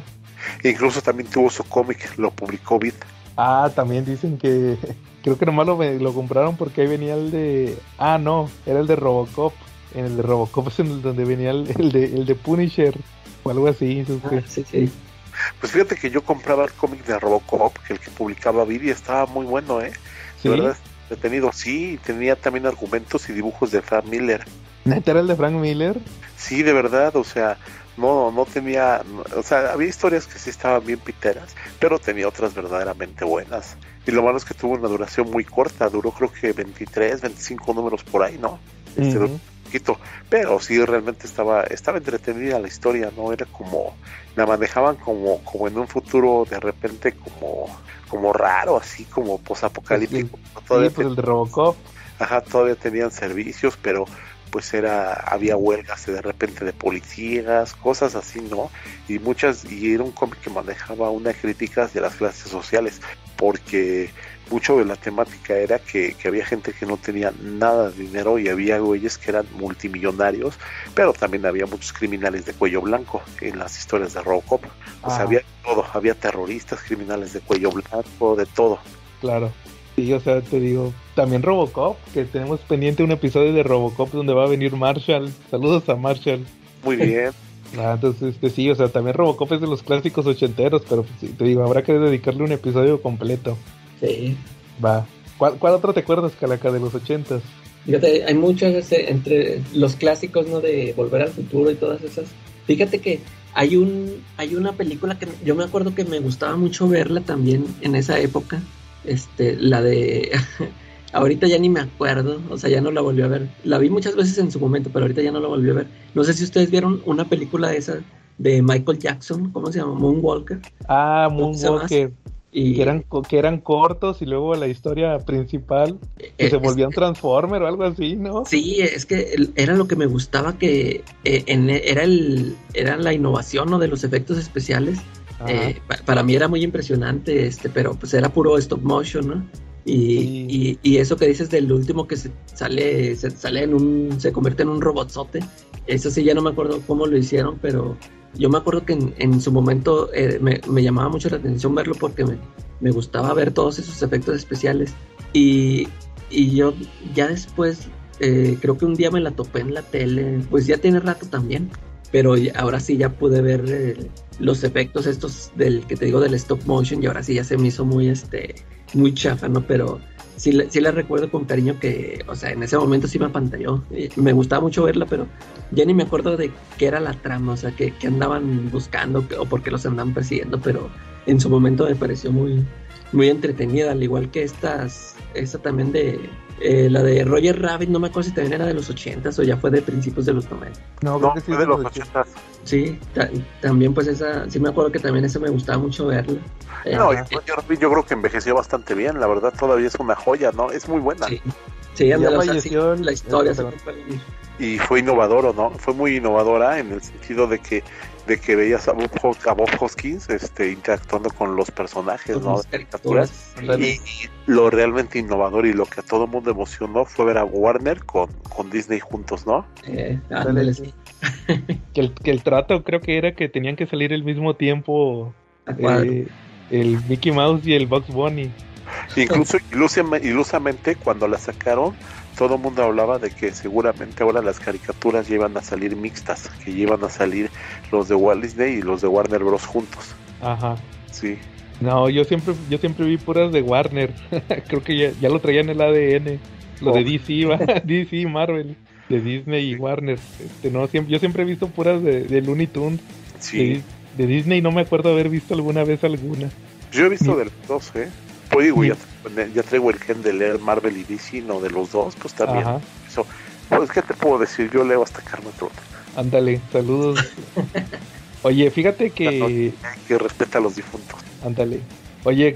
Incluso también tuvo su cómic, lo publicó Vid. Ah, también dicen que. Creo que nomás lo, lo compraron porque ahí venía el de. Ah, no, era el de Robocop. En el de Robocop es en el donde venía el, el de, el de Punisher o algo así. ah, supe. sí, sí. Pues fíjate que yo compraba el cómic de Robocop, que el que publicaba Vid, y estaba muy bueno, ¿eh? Sí, De verdad, detenido. Sí, tenía también argumentos y dibujos de Frank Miller. neta era el de Frank Miller. Sí, de verdad, o sea, no, no tenía, o sea, había historias que sí estaban bien piteras, pero tenía otras verdaderamente buenas. Y lo malo es que tuvo una duración muy corta, duró creo que 23, 25 números por ahí, ¿no? Este, Ujú. Poquito, pero sí realmente estaba, estaba entretenida la historia, ¿no? Era como, la manejaban como, como en un futuro de repente como, como raro, así como posapocalíptico. Todavía Sí, pues el de Robocop. Ajá, todavía tenían servicios, pero pues era, había huelgas de repente de policías, cosas así, ¿no? Y muchas, y era un cómic que manejaba una crítica de las clases sociales, porque mucho de la temática era que, que había gente que no tenía nada de dinero y había güeyes que eran multimillonarios, pero también había muchos criminales de cuello blanco en las historias de Robocop. O sea, Ajá. había todo, había terroristas, criminales de cuello blanco, de todo. Claro. Sí, o sea, te digo, también Robocop, que tenemos pendiente un episodio de Robocop donde va a venir Marshall. Saludos a Marshall. Muy bien. Ah, entonces, este, sí, o sea, también Robocop es de los clásicos ochenteros, pero pues, sí, te digo, habrá que dedicarle un episodio completo. Sí. Va. ¿Cuál, cuál otro te acuerdas, Calaca, de los ochentas? Fíjate, hay muchos ese, entre los clásicos, ¿no? De Volver al Futuro y todas esas. Fíjate que hay un hay una película que yo me acuerdo que me gustaba mucho verla también en esa época. Este, la de ahorita ya ni me acuerdo, o sea, ya no la volví a ver. La vi muchas veces en su momento, pero ahorita ya no la volví a ver. No sé si ustedes vieron una película de esa de Michael Jackson, ¿cómo se llama? Moonwalker. Ah. Moonwalker, Y que eran, que eran cortos y luego la historia principal, que eh, se es- volvían Transformer o algo así, ¿no? Sí, es que era lo que me gustaba que eh, en- era el era la innovación ¿no? de los efectos especiales. Eh, pa- para mí era muy impresionante, este, pero pues era puro stop motion, ¿no? Y, Sí. y, y eso que dices del último que se sale, se sale en un, se convierte en un robotzote, eso sí ya no me acuerdo cómo lo hicieron, pero yo me acuerdo que en, su momento eh, me, llamaba mucho la atención verlo porque me, gustaba ver todos esos efectos especiales. Y, y yo ya después, eh, creo que un día me la topé en la tele, pues ya tiene rato también, pero ahora sí ya pude ver eh, los efectos estos del que te digo del stop motion y ahora sí ya se me hizo muy este muy chafa, ¿no? Pero sí, sí la recuerdo con cariño que, o sea, en ese momento sí me apantalló. Me gustaba mucho verla, pero ya ni me acuerdo de qué era la trama, o sea, que, que andaban buscando o por qué los andaban persiguiendo, pero en su momento me pareció muy, muy entretenida, al igual que estas, esta también de Eh, la de Roger Rabbit, no me acuerdo si también era de los 80s o ya fue de principios de los 90. No, No, creo que sí fue de los los ochentas. Sí, ta- también pues esa, sí me acuerdo que también esa me gustaba mucho verla. Eh, No, y eh, Roger Rabbit yo creo que envejeció bastante bien, la verdad todavía es una joya, ¿no? Es muy buena. sí, sí, Ya falleció el- la historia el- se y fue innovador no fue muy innovadora en el sentido de que de que veías a Bob, Hos- a Bob Hoskins este interactuando con los personajes Con no las caricaturas. y, y lo realmente innovador y lo que a todo el mundo emocionó fue ver a Warner con, con Disney juntos no Eh, ándale, sí. Que el, que el trato creo que era que tenían que salir al mismo tiempo eh, el Mickey Mouse y el Bugs Bunny. incluso ilusamente, ilusamente cuando la sacaron todo el mundo hablaba de que seguramente ahora las caricaturas ya iban a salir mixtas que iban a salir los de Walt Disney y los de Warner Bros juntos Ajá. sí No, yo siempre, yo siempre vi puras de Warner. creo que ya, ya lo traían en el ADN. Lo Oh. de DC, va. DC, Marvel. De Disney y Warner. Este, no, siempre, yo siempre he visto puras de, de Looney Tunes. sí De, de Disney no me acuerdo haber visto alguna vez alguna. Yo he visto Ni- de los dos, ¿eh? Pues digo, ya, ya traigo el gen de leer Marvel y DC, no de los dos, pues también. Ajá. Eso, pues, ¿qué te puedo decir? Yo leo hasta Carmen Trota, Ándale, saludos. Oye, fíjate que. que respeta a los difuntos. Ándale. Oye,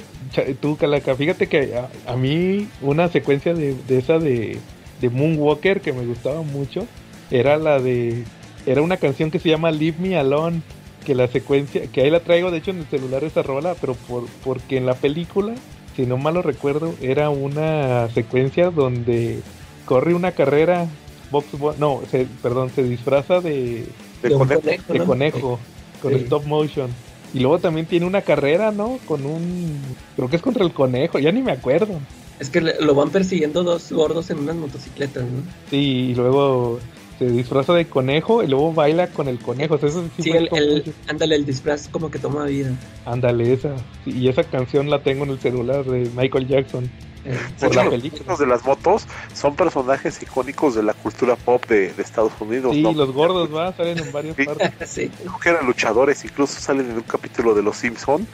tú, Calaca, fíjate que a, a mí una secuencia de, de esa de, de Moonwalker que me gustaba mucho era la de. Era una canción que se llama Leave Me Alone. Que la secuencia, que ahí la traigo de hecho en el celular esa rola, pero por, porque en la película, si no mal lo recuerdo, era una secuencia donde corre una carrera. Box, no, se, perdón, se disfraza de, De conejo. de conejo con Sí. stop motion. Y luego también tiene una carrera, ¿no? Con un. Creo que es contra el conejo, ya ni me acuerdo. Es que lo van persiguiendo dos gordos en unas motocicletas, ¿no? Sí, y luego se disfraza de conejo y luego baila con el conejo. O sea, eso sí el, ándale, el disfraz como que toma vida. Ándale, esa. Sí, y esa canción la tengo en el celular de Michael Jackson. Eh, De por hecho, la los película. de las motos son personajes icónicos de la cultura pop de, de Estados Unidos, Sí, ¿no? los gordos, va, salen en varias Sí. partes. sí, Creo que eran luchadores, incluso salen en un capítulo de Los Simpson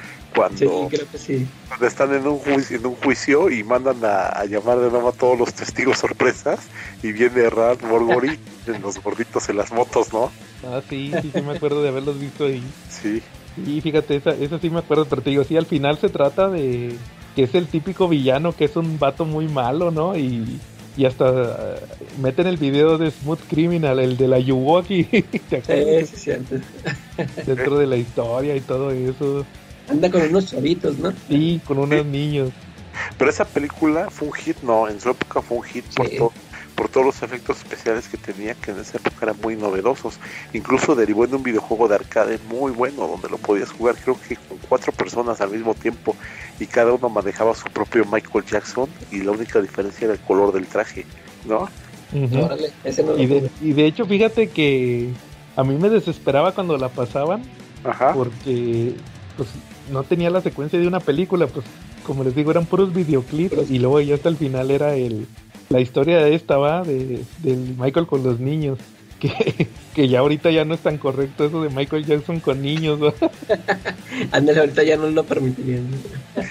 sí, cuando, creo que sí. cuando están en un, juicio, en un juicio y mandan a, a llamar de nuevo a todos los testigos sorpresas y viene Rad Morgori en los gorditos en las motos, ¿no? Ah, sí, sí, sí me acuerdo de haberlos visto ahí. Sí. Y fíjate, esa, esa sí me acuerdo, pero te digo, sí, al final se trata de que es el típico villano, que es un vato muy malo, ¿no? Y, y hasta eh, meten el video de Smooth Criminal, el de la Yuwoki, ¿te acuerdas? Sí, sí, cierto. Dentro de la historia y todo eso. Anda con unos chavitos, ¿no? Sí, con unos niños. Pero esa película fue un hit, no, en su época fue un hit por, Sí. to- por todos los efectos especiales que tenía, que en esa época eran muy novedosos. Incluso derivó en un videojuego de arcade muy bueno, donde lo podías jugar creo que con cuatro personas al mismo tiempo y cada uno manejaba su propio Michael Jackson y la única diferencia era el color del traje, ¿no? Órale, ese no de, y de hecho, fíjate que a mí me desesperaba cuando la pasaban, Ajá. porque pues no tenía la secuencia de una película, pues como les digo, eran puros videoclips y luego ya hasta el final era el la historia de esta va de del Michael con los niños. Que, que ya ahorita ya no es tan correcto eso de Michael Jackson con niños. ¿va? Ándale, ahorita ya no lo permitirían.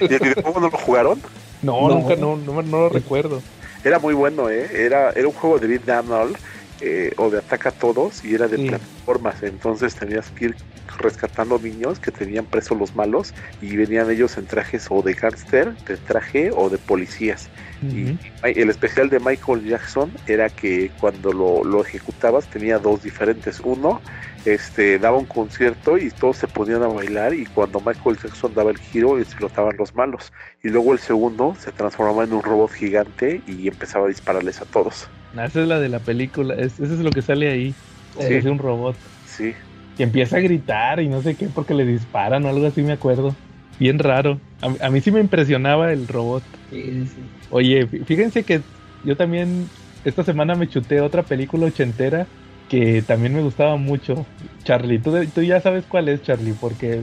¿Y el videojuego no lo jugaron? No, No. nunca, no, no, no lo recuerdo. Era muy bueno, ¿eh? Era, era un juego de all, eh, o de ataca a todos y era de Sí. plataformas. Entonces tenías que ir rescatando niños que tenían presos los malos y venían ellos en trajes o de gángster, de traje o de policías. Y el especial de Michael Jackson era que cuando lo, lo ejecutabas tenía dos diferentes. Uno, este, daba un concierto y todos se ponían a bailar y cuando Michael Jackson daba el giro explotaban los malos. Y luego el segundo se transformaba en un robot gigante y empezaba a dispararles a todos. Ah, Esa es la de la película, es- eso es lo que sale ahí. Sí. Es un robot. Sí. Y empieza a gritar y no sé qué porque le disparan o algo así, me acuerdo. Bien raro. A, a mí sí me impresionaba el robot. Sí, sí. Oye, fí- fíjense que yo también esta semana me chuté otra película ochentera que también me gustaba mucho. Charlie, tú, tú ya sabes cuál es, Charlie, porque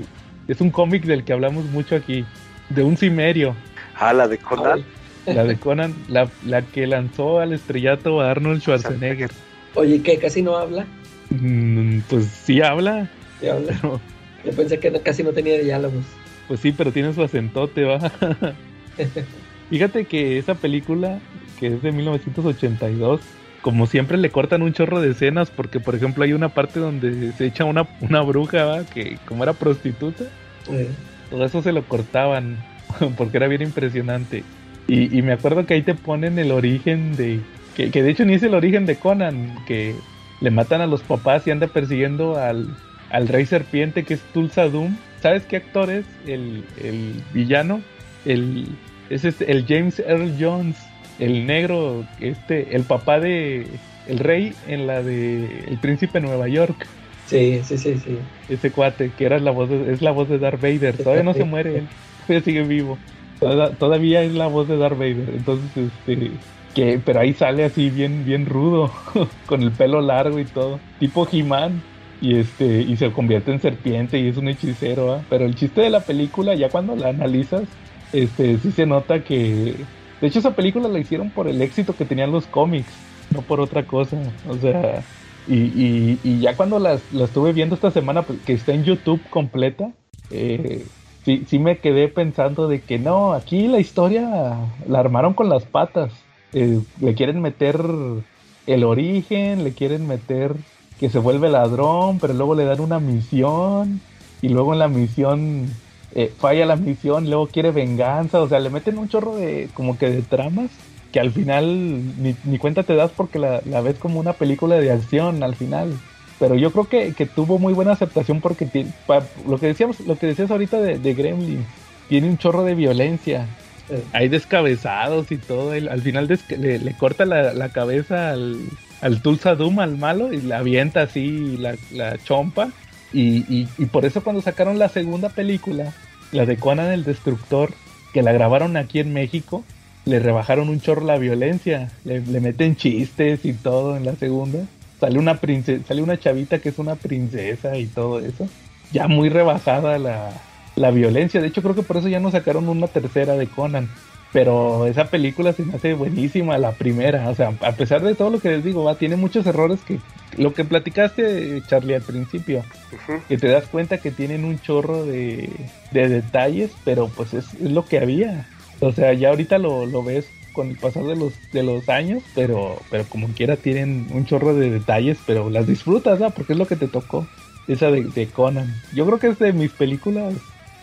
es un cómic del que hablamos mucho aquí. De un cimerio. Ah, la de Conan. La de Conan, la, la que lanzó al estrellato a Arnold Schwarzenegger. Oye, ¿qué? ¿Casi no habla? Mm, Pues sí habla, ¿Sí habla? pero Yo pensé que no- casi no tenía diálogos. Pues sí, pero tiene su acentote, va. Fíjate que esa película, que es de 1982, como siempre le cortan un chorro de escenas porque por ejemplo hay una parte donde se echa una, una bruja ¿va? que como era prostituta todo eso se lo cortaban porque era bien impresionante y, y, me acuerdo que ahí te ponen el origen de que, que, de hecho ni es el origen de Conan que le matan a los papás y anda persiguiendo al, al rey serpiente que es Tulsa Doom ¿sabes qué actor es el, el villano? el ese es el James Earl Jones el negro, este, el papá de el rey en la de El Príncipe de Nueva York. Sí, sí, sí, sí. Ese cuate que era la voz de, es la voz de Darth Vader. Todavía no se muere él, todavía sigue vivo. todavía es la voz de Darth Vader. Entonces, este, que, pero ahí sale así bien, bien rudo, con el pelo largo y todo, tipo He-Man. Y este, y se convierte en serpiente y es un hechicero, ¿eh? Pero el chiste de la película, ya cuando la analizas, este, sí se nota que de hecho, esa película la hicieron por el éxito que tenían los cómics, no por otra cosa. O sea, y, y, ya cuando la estuve viendo esta semana, pues, que está en YouTube completa, eh, sí, sí me quedé pensando de que no, aquí la historia la armaron con las patas. Eh, le quieren meter el origen, le quieren meter que se vuelve ladrón, pero luego le dan una misión y luego en la misión eh, falla la misión, luego quiere venganza, o sea, le meten un chorro de como que de tramas que al final ni, cuenta te das porque la, ves como una película de acción al final. Pero yo creo que, que tuvo muy buena aceptación porque tiene, lo que decíamos, lo que decías ahorita de Gremlin, tiene un chorro de violencia. Hay descabezados y todo. al final le, corta la, cabeza al, al Tulsa Doom, al malo, y la avienta así la, la chompa. Y, y, por eso cuando sacaron la segunda película, la de Conan el Destructor, que la grabaron aquí en México, le rebajaron un chorro la violencia, le, meten chistes y todo en la segunda. Sale una princesa, sale una chavita que es una princesa y todo eso. Ya muy rebajada la, la violencia. De hecho, creo que por eso ya no sacaron una tercera de Conan. Pero esa película se me hace buenísima, la primera. O sea, a pesar de todo lo que les digo, va, tiene muchos errores que lo que platicaste, Charlie, al principio, que te das cuenta que tienen un chorro de, detalles, pero pues es, lo que había. O sea, ya ahorita lo, lo ves con el pasar de los, de los años, pero, pero como quiera tienen un chorro de detalles, pero las disfrutas, ¿no? Porque es lo que te tocó. Esa de, de Conan. Yo creo que es de mis películas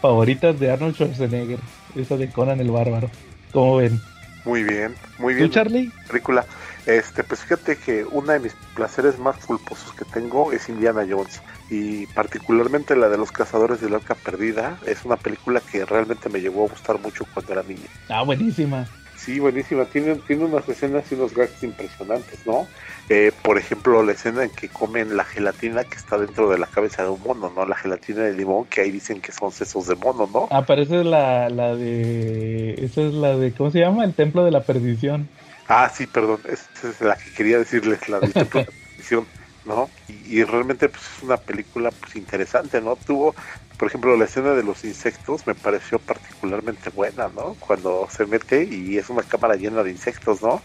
favoritas de Arnold Schwarzenegger. Esa de Conan el Bárbaro. ¿Cómo ven? Muy bien, muy bien. ¿Tú, Charlie? Película. Este, pues fíjate que uno de mis placeres más fulposos que tengo es Indiana Jones y particularmente la de los cazadores del arca perdida es una película que realmente me llegó a gustar mucho cuando era niña. Ah, buenísima. Sí, buenísima. Tiene, tiene unas escenas y unos gags impresionantes, ¿no? Eh, por ejemplo, la escena en que comen la gelatina que está dentro de la cabeza de un mono, ¿no? La gelatina de limón, que ahí dicen que son sesos de mono, ¿no? Ah, pero esa es la, la de... Esa es la de... ¿Cómo se llama? El Templo de la Perdición. Ah, sí, perdón. Esa es la que quería decirles, la del Templo de la Perdición, ¿no? Y, y, realmente pues es una película pues interesante, ¿no? Tuvo por ejemplo, la escena de los insectos me pareció particularmente buena, ¿no? Cuando se mete y es una cámara llena de insectos, ¿no?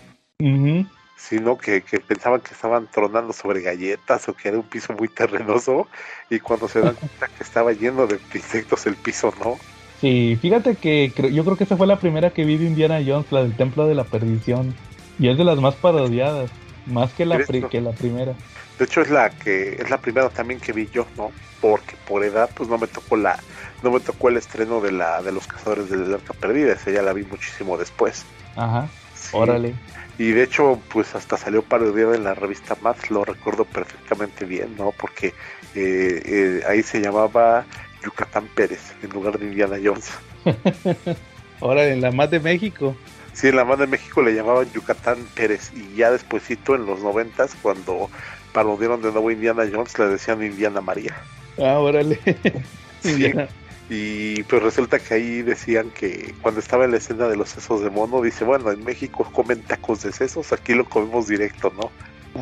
Sino que, que, pensaban que estaban tronando sobre galletas o que era un piso muy terrenoso y cuando se dan cuenta que estaba lleno de insectos el piso, ¿no? Sí, fíjate que yo creo que esa fue la primera que vi de Indiana Jones, la del Templo de la Perdición. Y es de las más parodiadas, más que la, que la primera. De hecho es la que es la primera también que vi yo, ¿no? Porque por edad pues no me tocó la no me tocó el estreno de la de los cazadores del arca perdida, esa ya la vi muchísimo después. Ajá. Órale. Y de hecho pues hasta salió parodiada en la revista Max, lo recuerdo perfectamente bien, ¿no? Porque eh, eh, ahí se llamaba Yucatán Pérez en lugar de Indiana Jones. Órale, en la Más de México. Sí, en la Más de México le llamaban Yucatán Pérez y ya despuesito en los noventas cuando parodiaron de nuevo Indiana Jones, le decían Indiana María. Ah, órale. Y pues resulta que ahí decían que cuando estaba en la escena de los sesos de mono, dice, bueno, en México comen tacos de sesos, aquí lo comemos directo, ¿no?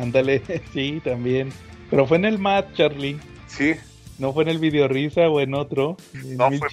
Ándale, sí, también. Pero fue en el MAT, Charlie. Sí. No fue en el Video Risa o en otro. no, fue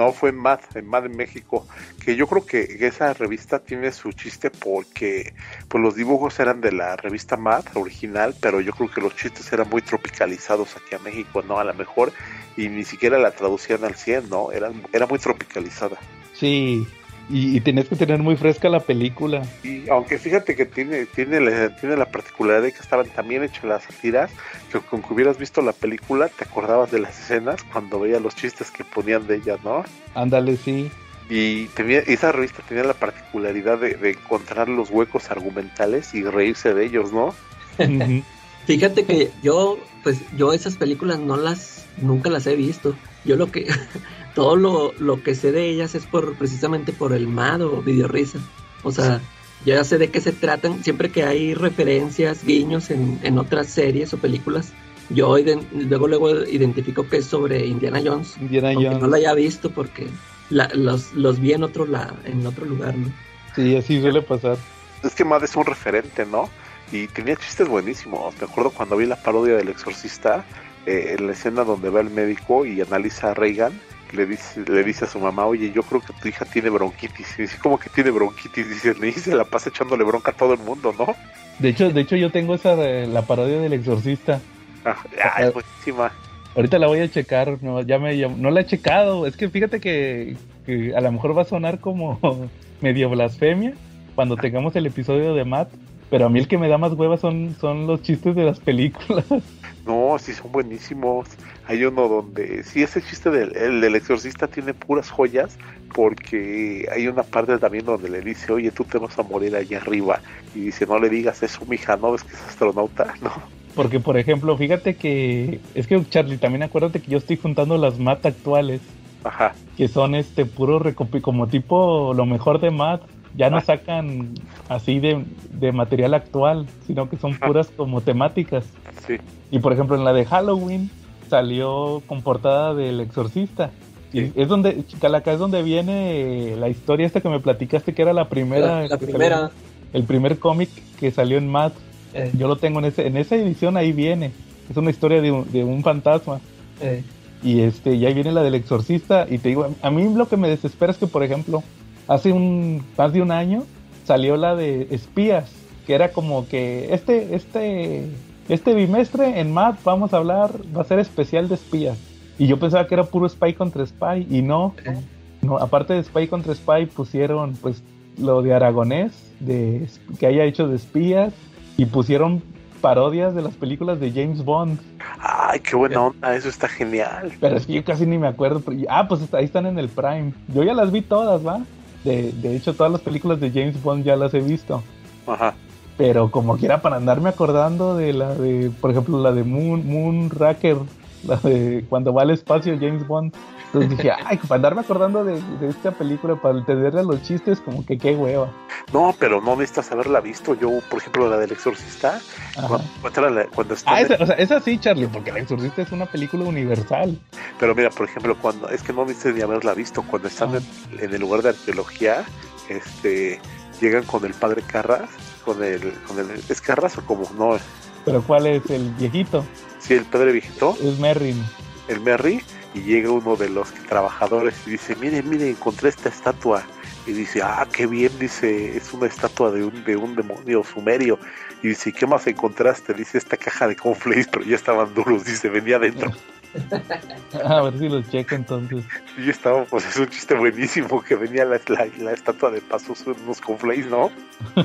no, fue en MAD, en MAD en México, que yo creo que esa revista tiene su chiste porque pues los dibujos eran de la revista MAD original, pero yo creo que los chistes eran muy tropicalizados aquí a México, ¿no? A lo mejor, y ni siquiera la traducían al 100, ¿no? Era, era muy tropicalizada. Sí, Y, y tenés que tener muy fresca la película. Y aunque fíjate que tiene, tiene, la, tiene la particularidad de que estaban también hechas las tiras, que con que hubieras visto la película te acordabas de las escenas cuando veías los chistes que ponían de ellas, ¿no? Ándale, sí. Y tenía, esa revista tenía la particularidad de, de encontrar los huecos argumentales y reírse de ellos, ¿no? Fíjate que yo, pues yo esas películas no las, nunca las he visto. Yo lo que, todo lo, lo que sé de ellas es por, precisamente por el MAD o Videorrisa. O sea, yo ya sé de qué se tratan, siempre que hay referencias, guiños en, en otras series o películas, yo luego luego identifico que es sobre Indiana Jones, Indiana aunque Jones. no la haya visto porque la- los, los vi en otro, la, en otro lugar, ¿no? Sí, así suele pasar. Es que Mad es un referente, ¿no? Y tenía chistes buenísimos. Me acuerdo cuando vi la parodia del exorcista, eh, en la escena donde va el médico y analiza a Reagan, le dice, le dice a su mamá, oye, yo creo que tu hija tiene bronquitis. Y dice, ¿cómo que tiene bronquitis? Dice, y se la pasa echándole bronca a todo el mundo, ¿no? De hecho, de hecho yo tengo esa de la parodia del exorcista. Ah, ah, es buenísima. Ahorita la voy a checar, no, ya me, no la he checado. Es que fíjate que, que a lo mejor va a sonar como medio blasfemia cuando tengamos el episodio de Matt. Pero a mí el que me da más hueva son, son los chistes de las películas. No, sí son buenísimos. Hay uno donde, sí, ese chiste del, el exorcista tiene puras joyas, porque hay una parte también donde le dice, oye, tú te vas a morir allá arriba. Y dice, no le digas eso, mija, no ves que es astronauta, no. Porque, por ejemplo, fíjate que. Es que, Charlie, también acuérdate que yo estoy juntando las Matt actuales, Ajá, que son este puro recopi como tipo lo mejor de Matt. Ya no Ah. sacan así de, de material actual, sino que son Ah. puras como temáticas. sí. Y por ejemplo, en la de Halloween salió con portada del exorcista. Y es donde, Chicalaca, es donde viene la historia esta que me platicaste que era la primera. La, primera, salió- el primer cómic que salió en Matt. eh, Yo lo tengo en ese, en esa edición ahí viene. Es una historia de un, de un fantasma. eh, Y este, y ahí viene la del exorcista. Y te digo, a mí lo que me desespera es que, por ejemplo, hace un más de un año salió la de espías, que era como que este, este, este bimestre en MAD vamos a hablar, va a ser especial de espías. Y yo pensaba que era puro spy contra spy, y no, eh. no, aparte de spy contra spy pusieron pues lo de Aragonés, de que haya hecho de espías, y pusieron parodias de las películas de James Bond. Ay, qué buena onda, eso está genial. Pero es que yo casi ni me acuerdo. Ah, pues ahí están en el Prime. Yo ya las vi todas, ¿va? De, de hecho, todas las películas de James Bond ya las he visto. Ajá. Pero como quiera, para andarme acordando de la de, por ejemplo, la de Moon, Moonraker, la de cuando va al espacio James Bond. Entonces dije, ay, para andarme acordando de, de esta película, para entenderle los chistes, como que qué hueva. No, pero no necesitas haberla visto. Yo, por ejemplo, la del exorcista, cuando, cuando está... Ah, esa, o sea, esa sí, Charlie, porque El Exorcista es una película universal. Pero mira, por ejemplo, cuando es que no necesitas ni haberla visto, cuando están en, en el lugar de arqueología, este, llegan con el padre Carras, con el, con el, ¿es Carras o como? No, Pero ¿cuál es el viejito? sí, el padre viejito, Es Merrin. el Merry, y llega uno de los trabajadores y dice, mire, mire, encontré esta estatua. Y dice, ah, qué bien, dice, es una estatua de un, de un demonio sumerio. Y dice, ¿qué más encontraste? Dice, esta caja de cornflakes, pero ya estaban duros, dice, venía adentro. A ver si los checa entonces. Y estaba, pues es un chiste buenísimo que venía la, la, la estatua de pasos unos conflays, ¿no?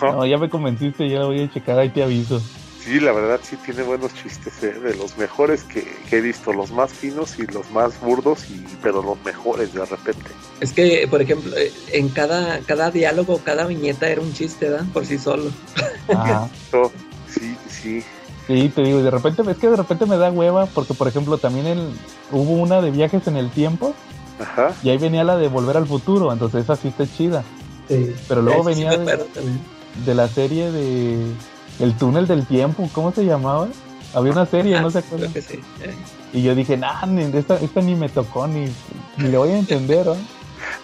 ¿No? No, ya me convenciste, ya la voy a checar, ahí te aviso. Sí, la verdad sí tiene buenos chistes, ¿eh? de los mejores que, que he visto, los más finos y los más burdos, y pero los mejores de repente. Es que, por ejemplo, eh, en cada, cada diálogo, cada viñeta era un chiste, ¿verdad? Por sí solo. Ajá. No, sí, sí. Sí, te digo, y de repente, es que de repente me da hueva, porque por ejemplo también el, hubo una de viajes en el tiempo, Ajá. y ahí venía la de Volver al Futuro, entonces esa sí está chida. Sí. Pero luego sí venía de, la serie de El túnel del tiempo, ¿cómo se llamaba? Había una serie, no se acuerdan. Creo que sí. eh. Y yo dije, nah, ni- esta, esta ni me tocó, ni, ni le voy a entender, ¿no?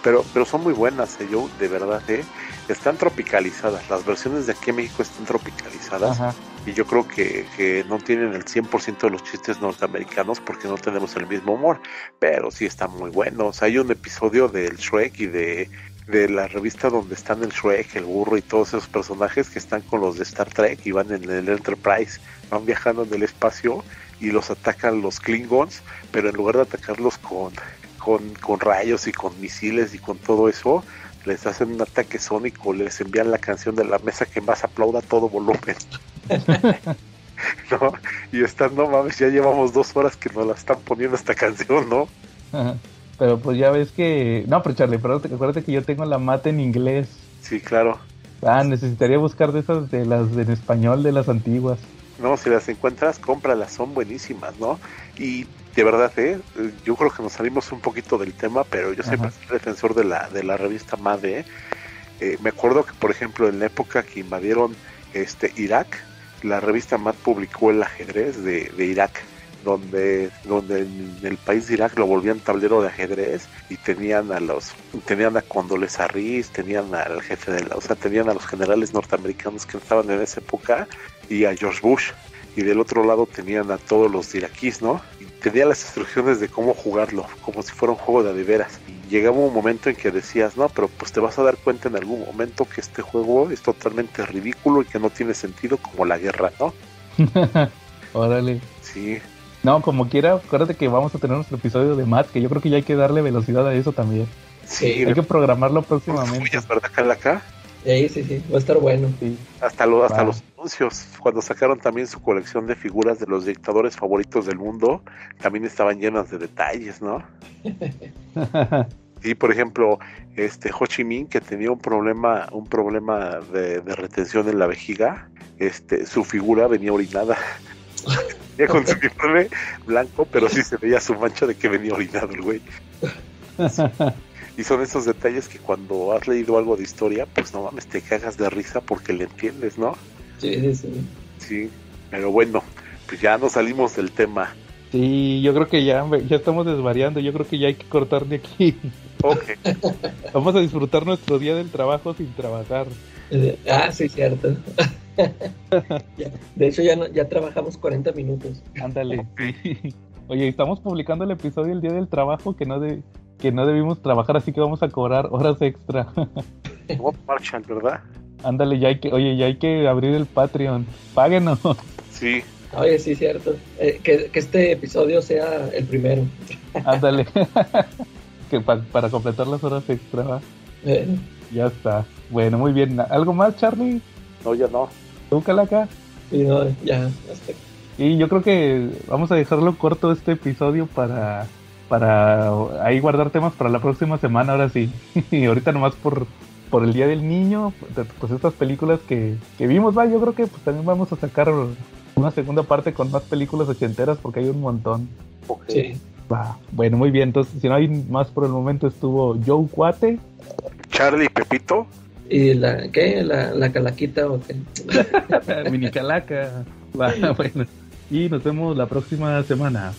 Pero, pero son muy buenas, ¿eh? yo de verdad, ¿eh? están tropicalizadas. Las versiones de aquí en México están tropicalizadas. Ajá. Y yo creo que, que no tienen el 100% de los chistes norteamericanos porque no tenemos el mismo humor. Pero sí están muy buenos. Hay un episodio del Shrek y de, de la revista donde están el Shrek, el burro y todos esos personajes que están con los de Star Trek y van en el Enterprise. Van viajando en el espacio y los atacan los Klingons. Pero en lugar de atacarlos con, con, con rayos y con misiles y con todo eso, les hacen un ataque sónico, les envían la canción de la mesa que más aplauda a todo volumen. ¿No? Y están, no mames, ya llevamos dos horas que nos la están poniendo esta canción, ¿no? Pero pues ya ves que... No, pero Charlie, pero acuérdate que yo tengo la mate en inglés. Sí, claro. Ah, necesitaría buscar de esas de las en español, de las antiguas. No, si las encuentras, cómpralas, son buenísimas, ¿no? Y de verdad, ¿eh? yo creo que nos salimos un poquito del tema, pero yo siempre soy defensor de la, de la revista MADE. Eh, me acuerdo que, por ejemplo, en la época que invadieron este Irak, la revista MAD publicó el ajedrez de, de Irak donde, donde en el país de Irak lo volvían tablero de ajedrez y tenían a los, tenían a Condoleezza Rice, tenían al jefe de la, o sea, tenían a los generales norteamericanos que estaban en esa época y a George Bush. Y del otro lado tenían a todos los iraquíes, ¿no? Y tenían las instrucciones de cómo jugarlo, como si fuera un juego de adeveras. Y llegaba un momento en que decías, no, pero pues te vas a dar cuenta en algún momento que este juego es totalmente ridículo y que no tiene sentido como la guerra, ¿no? Órale. Sí, no, como quiera, acuérdate que vamos a tener nuestro episodio de Matt, que yo creo que ya hay que darle velocidad a eso también. Sí, hay que programarlo próximamente. ¿verdad, acá? Sí, sí, sí, va a estar bueno. Sí. Hasta, lo, hasta los anuncios, cuando sacaron también su colección de figuras de los dictadores favoritos del mundo, también estaban llenas de detalles, ¿no? y por ejemplo, este Ho Chi Minh que tenía un problema, un problema de, de retención en la vejiga, este, su figura venía orinada. venía con su uniforme blanco, pero sí se veía su mancha de que venía orinado el güey. Y son esos detalles que cuando has leído algo de historia, pues no mames, te cagas de risa porque le entiendes, ¿no? Sí, sí, sí. Sí, pero bueno, pues ya nos salimos del tema. Sí, yo creo que ya, ya estamos desvariando, yo creo que ya hay que cortar de aquí. Ok. Vamos a disfrutar nuestro día del trabajo sin trabajar. Ah, sí, cierto. de hecho, ya, no, ya trabajamos 40 minutos. Ándale. Oye, estamos publicando el episodio el día del trabajo que no de, que no debimos trabajar, así que vamos a cobrar horas extra. Marshall, ¿verdad? Ándale, ya hay que, oye, ya hay que abrir el Patreon. Páguenos. Sí. Oye, sí, cierto. Eh, que, que, este episodio sea el primero. Ándale. que para completar las horas extra. ¿va? Bueno. Ya está. Bueno, muy bien. ¿Algo más, Charlie? No, ya no. ¿Tú, Calaca? Sí, no, ya. Hasta... Y yo creo que vamos a dejarlo corto este episodio para para ahí guardar temas para la próxima semana, ahora sí. y ahorita nomás por, por el Día del Niño, pues estas películas que, que vimos, va, yo creo que pues también vamos a sacar una segunda parte con más películas ochenteras porque hay un montón. Sí. Va, bueno, muy bien, entonces si no hay más por el momento estuvo Joe Cuate. Charlie Pepito. ¿Y la qué? ¿La, la calaquita o qué? Mini calaca. Va, bueno. Y nos vemos la próxima semana.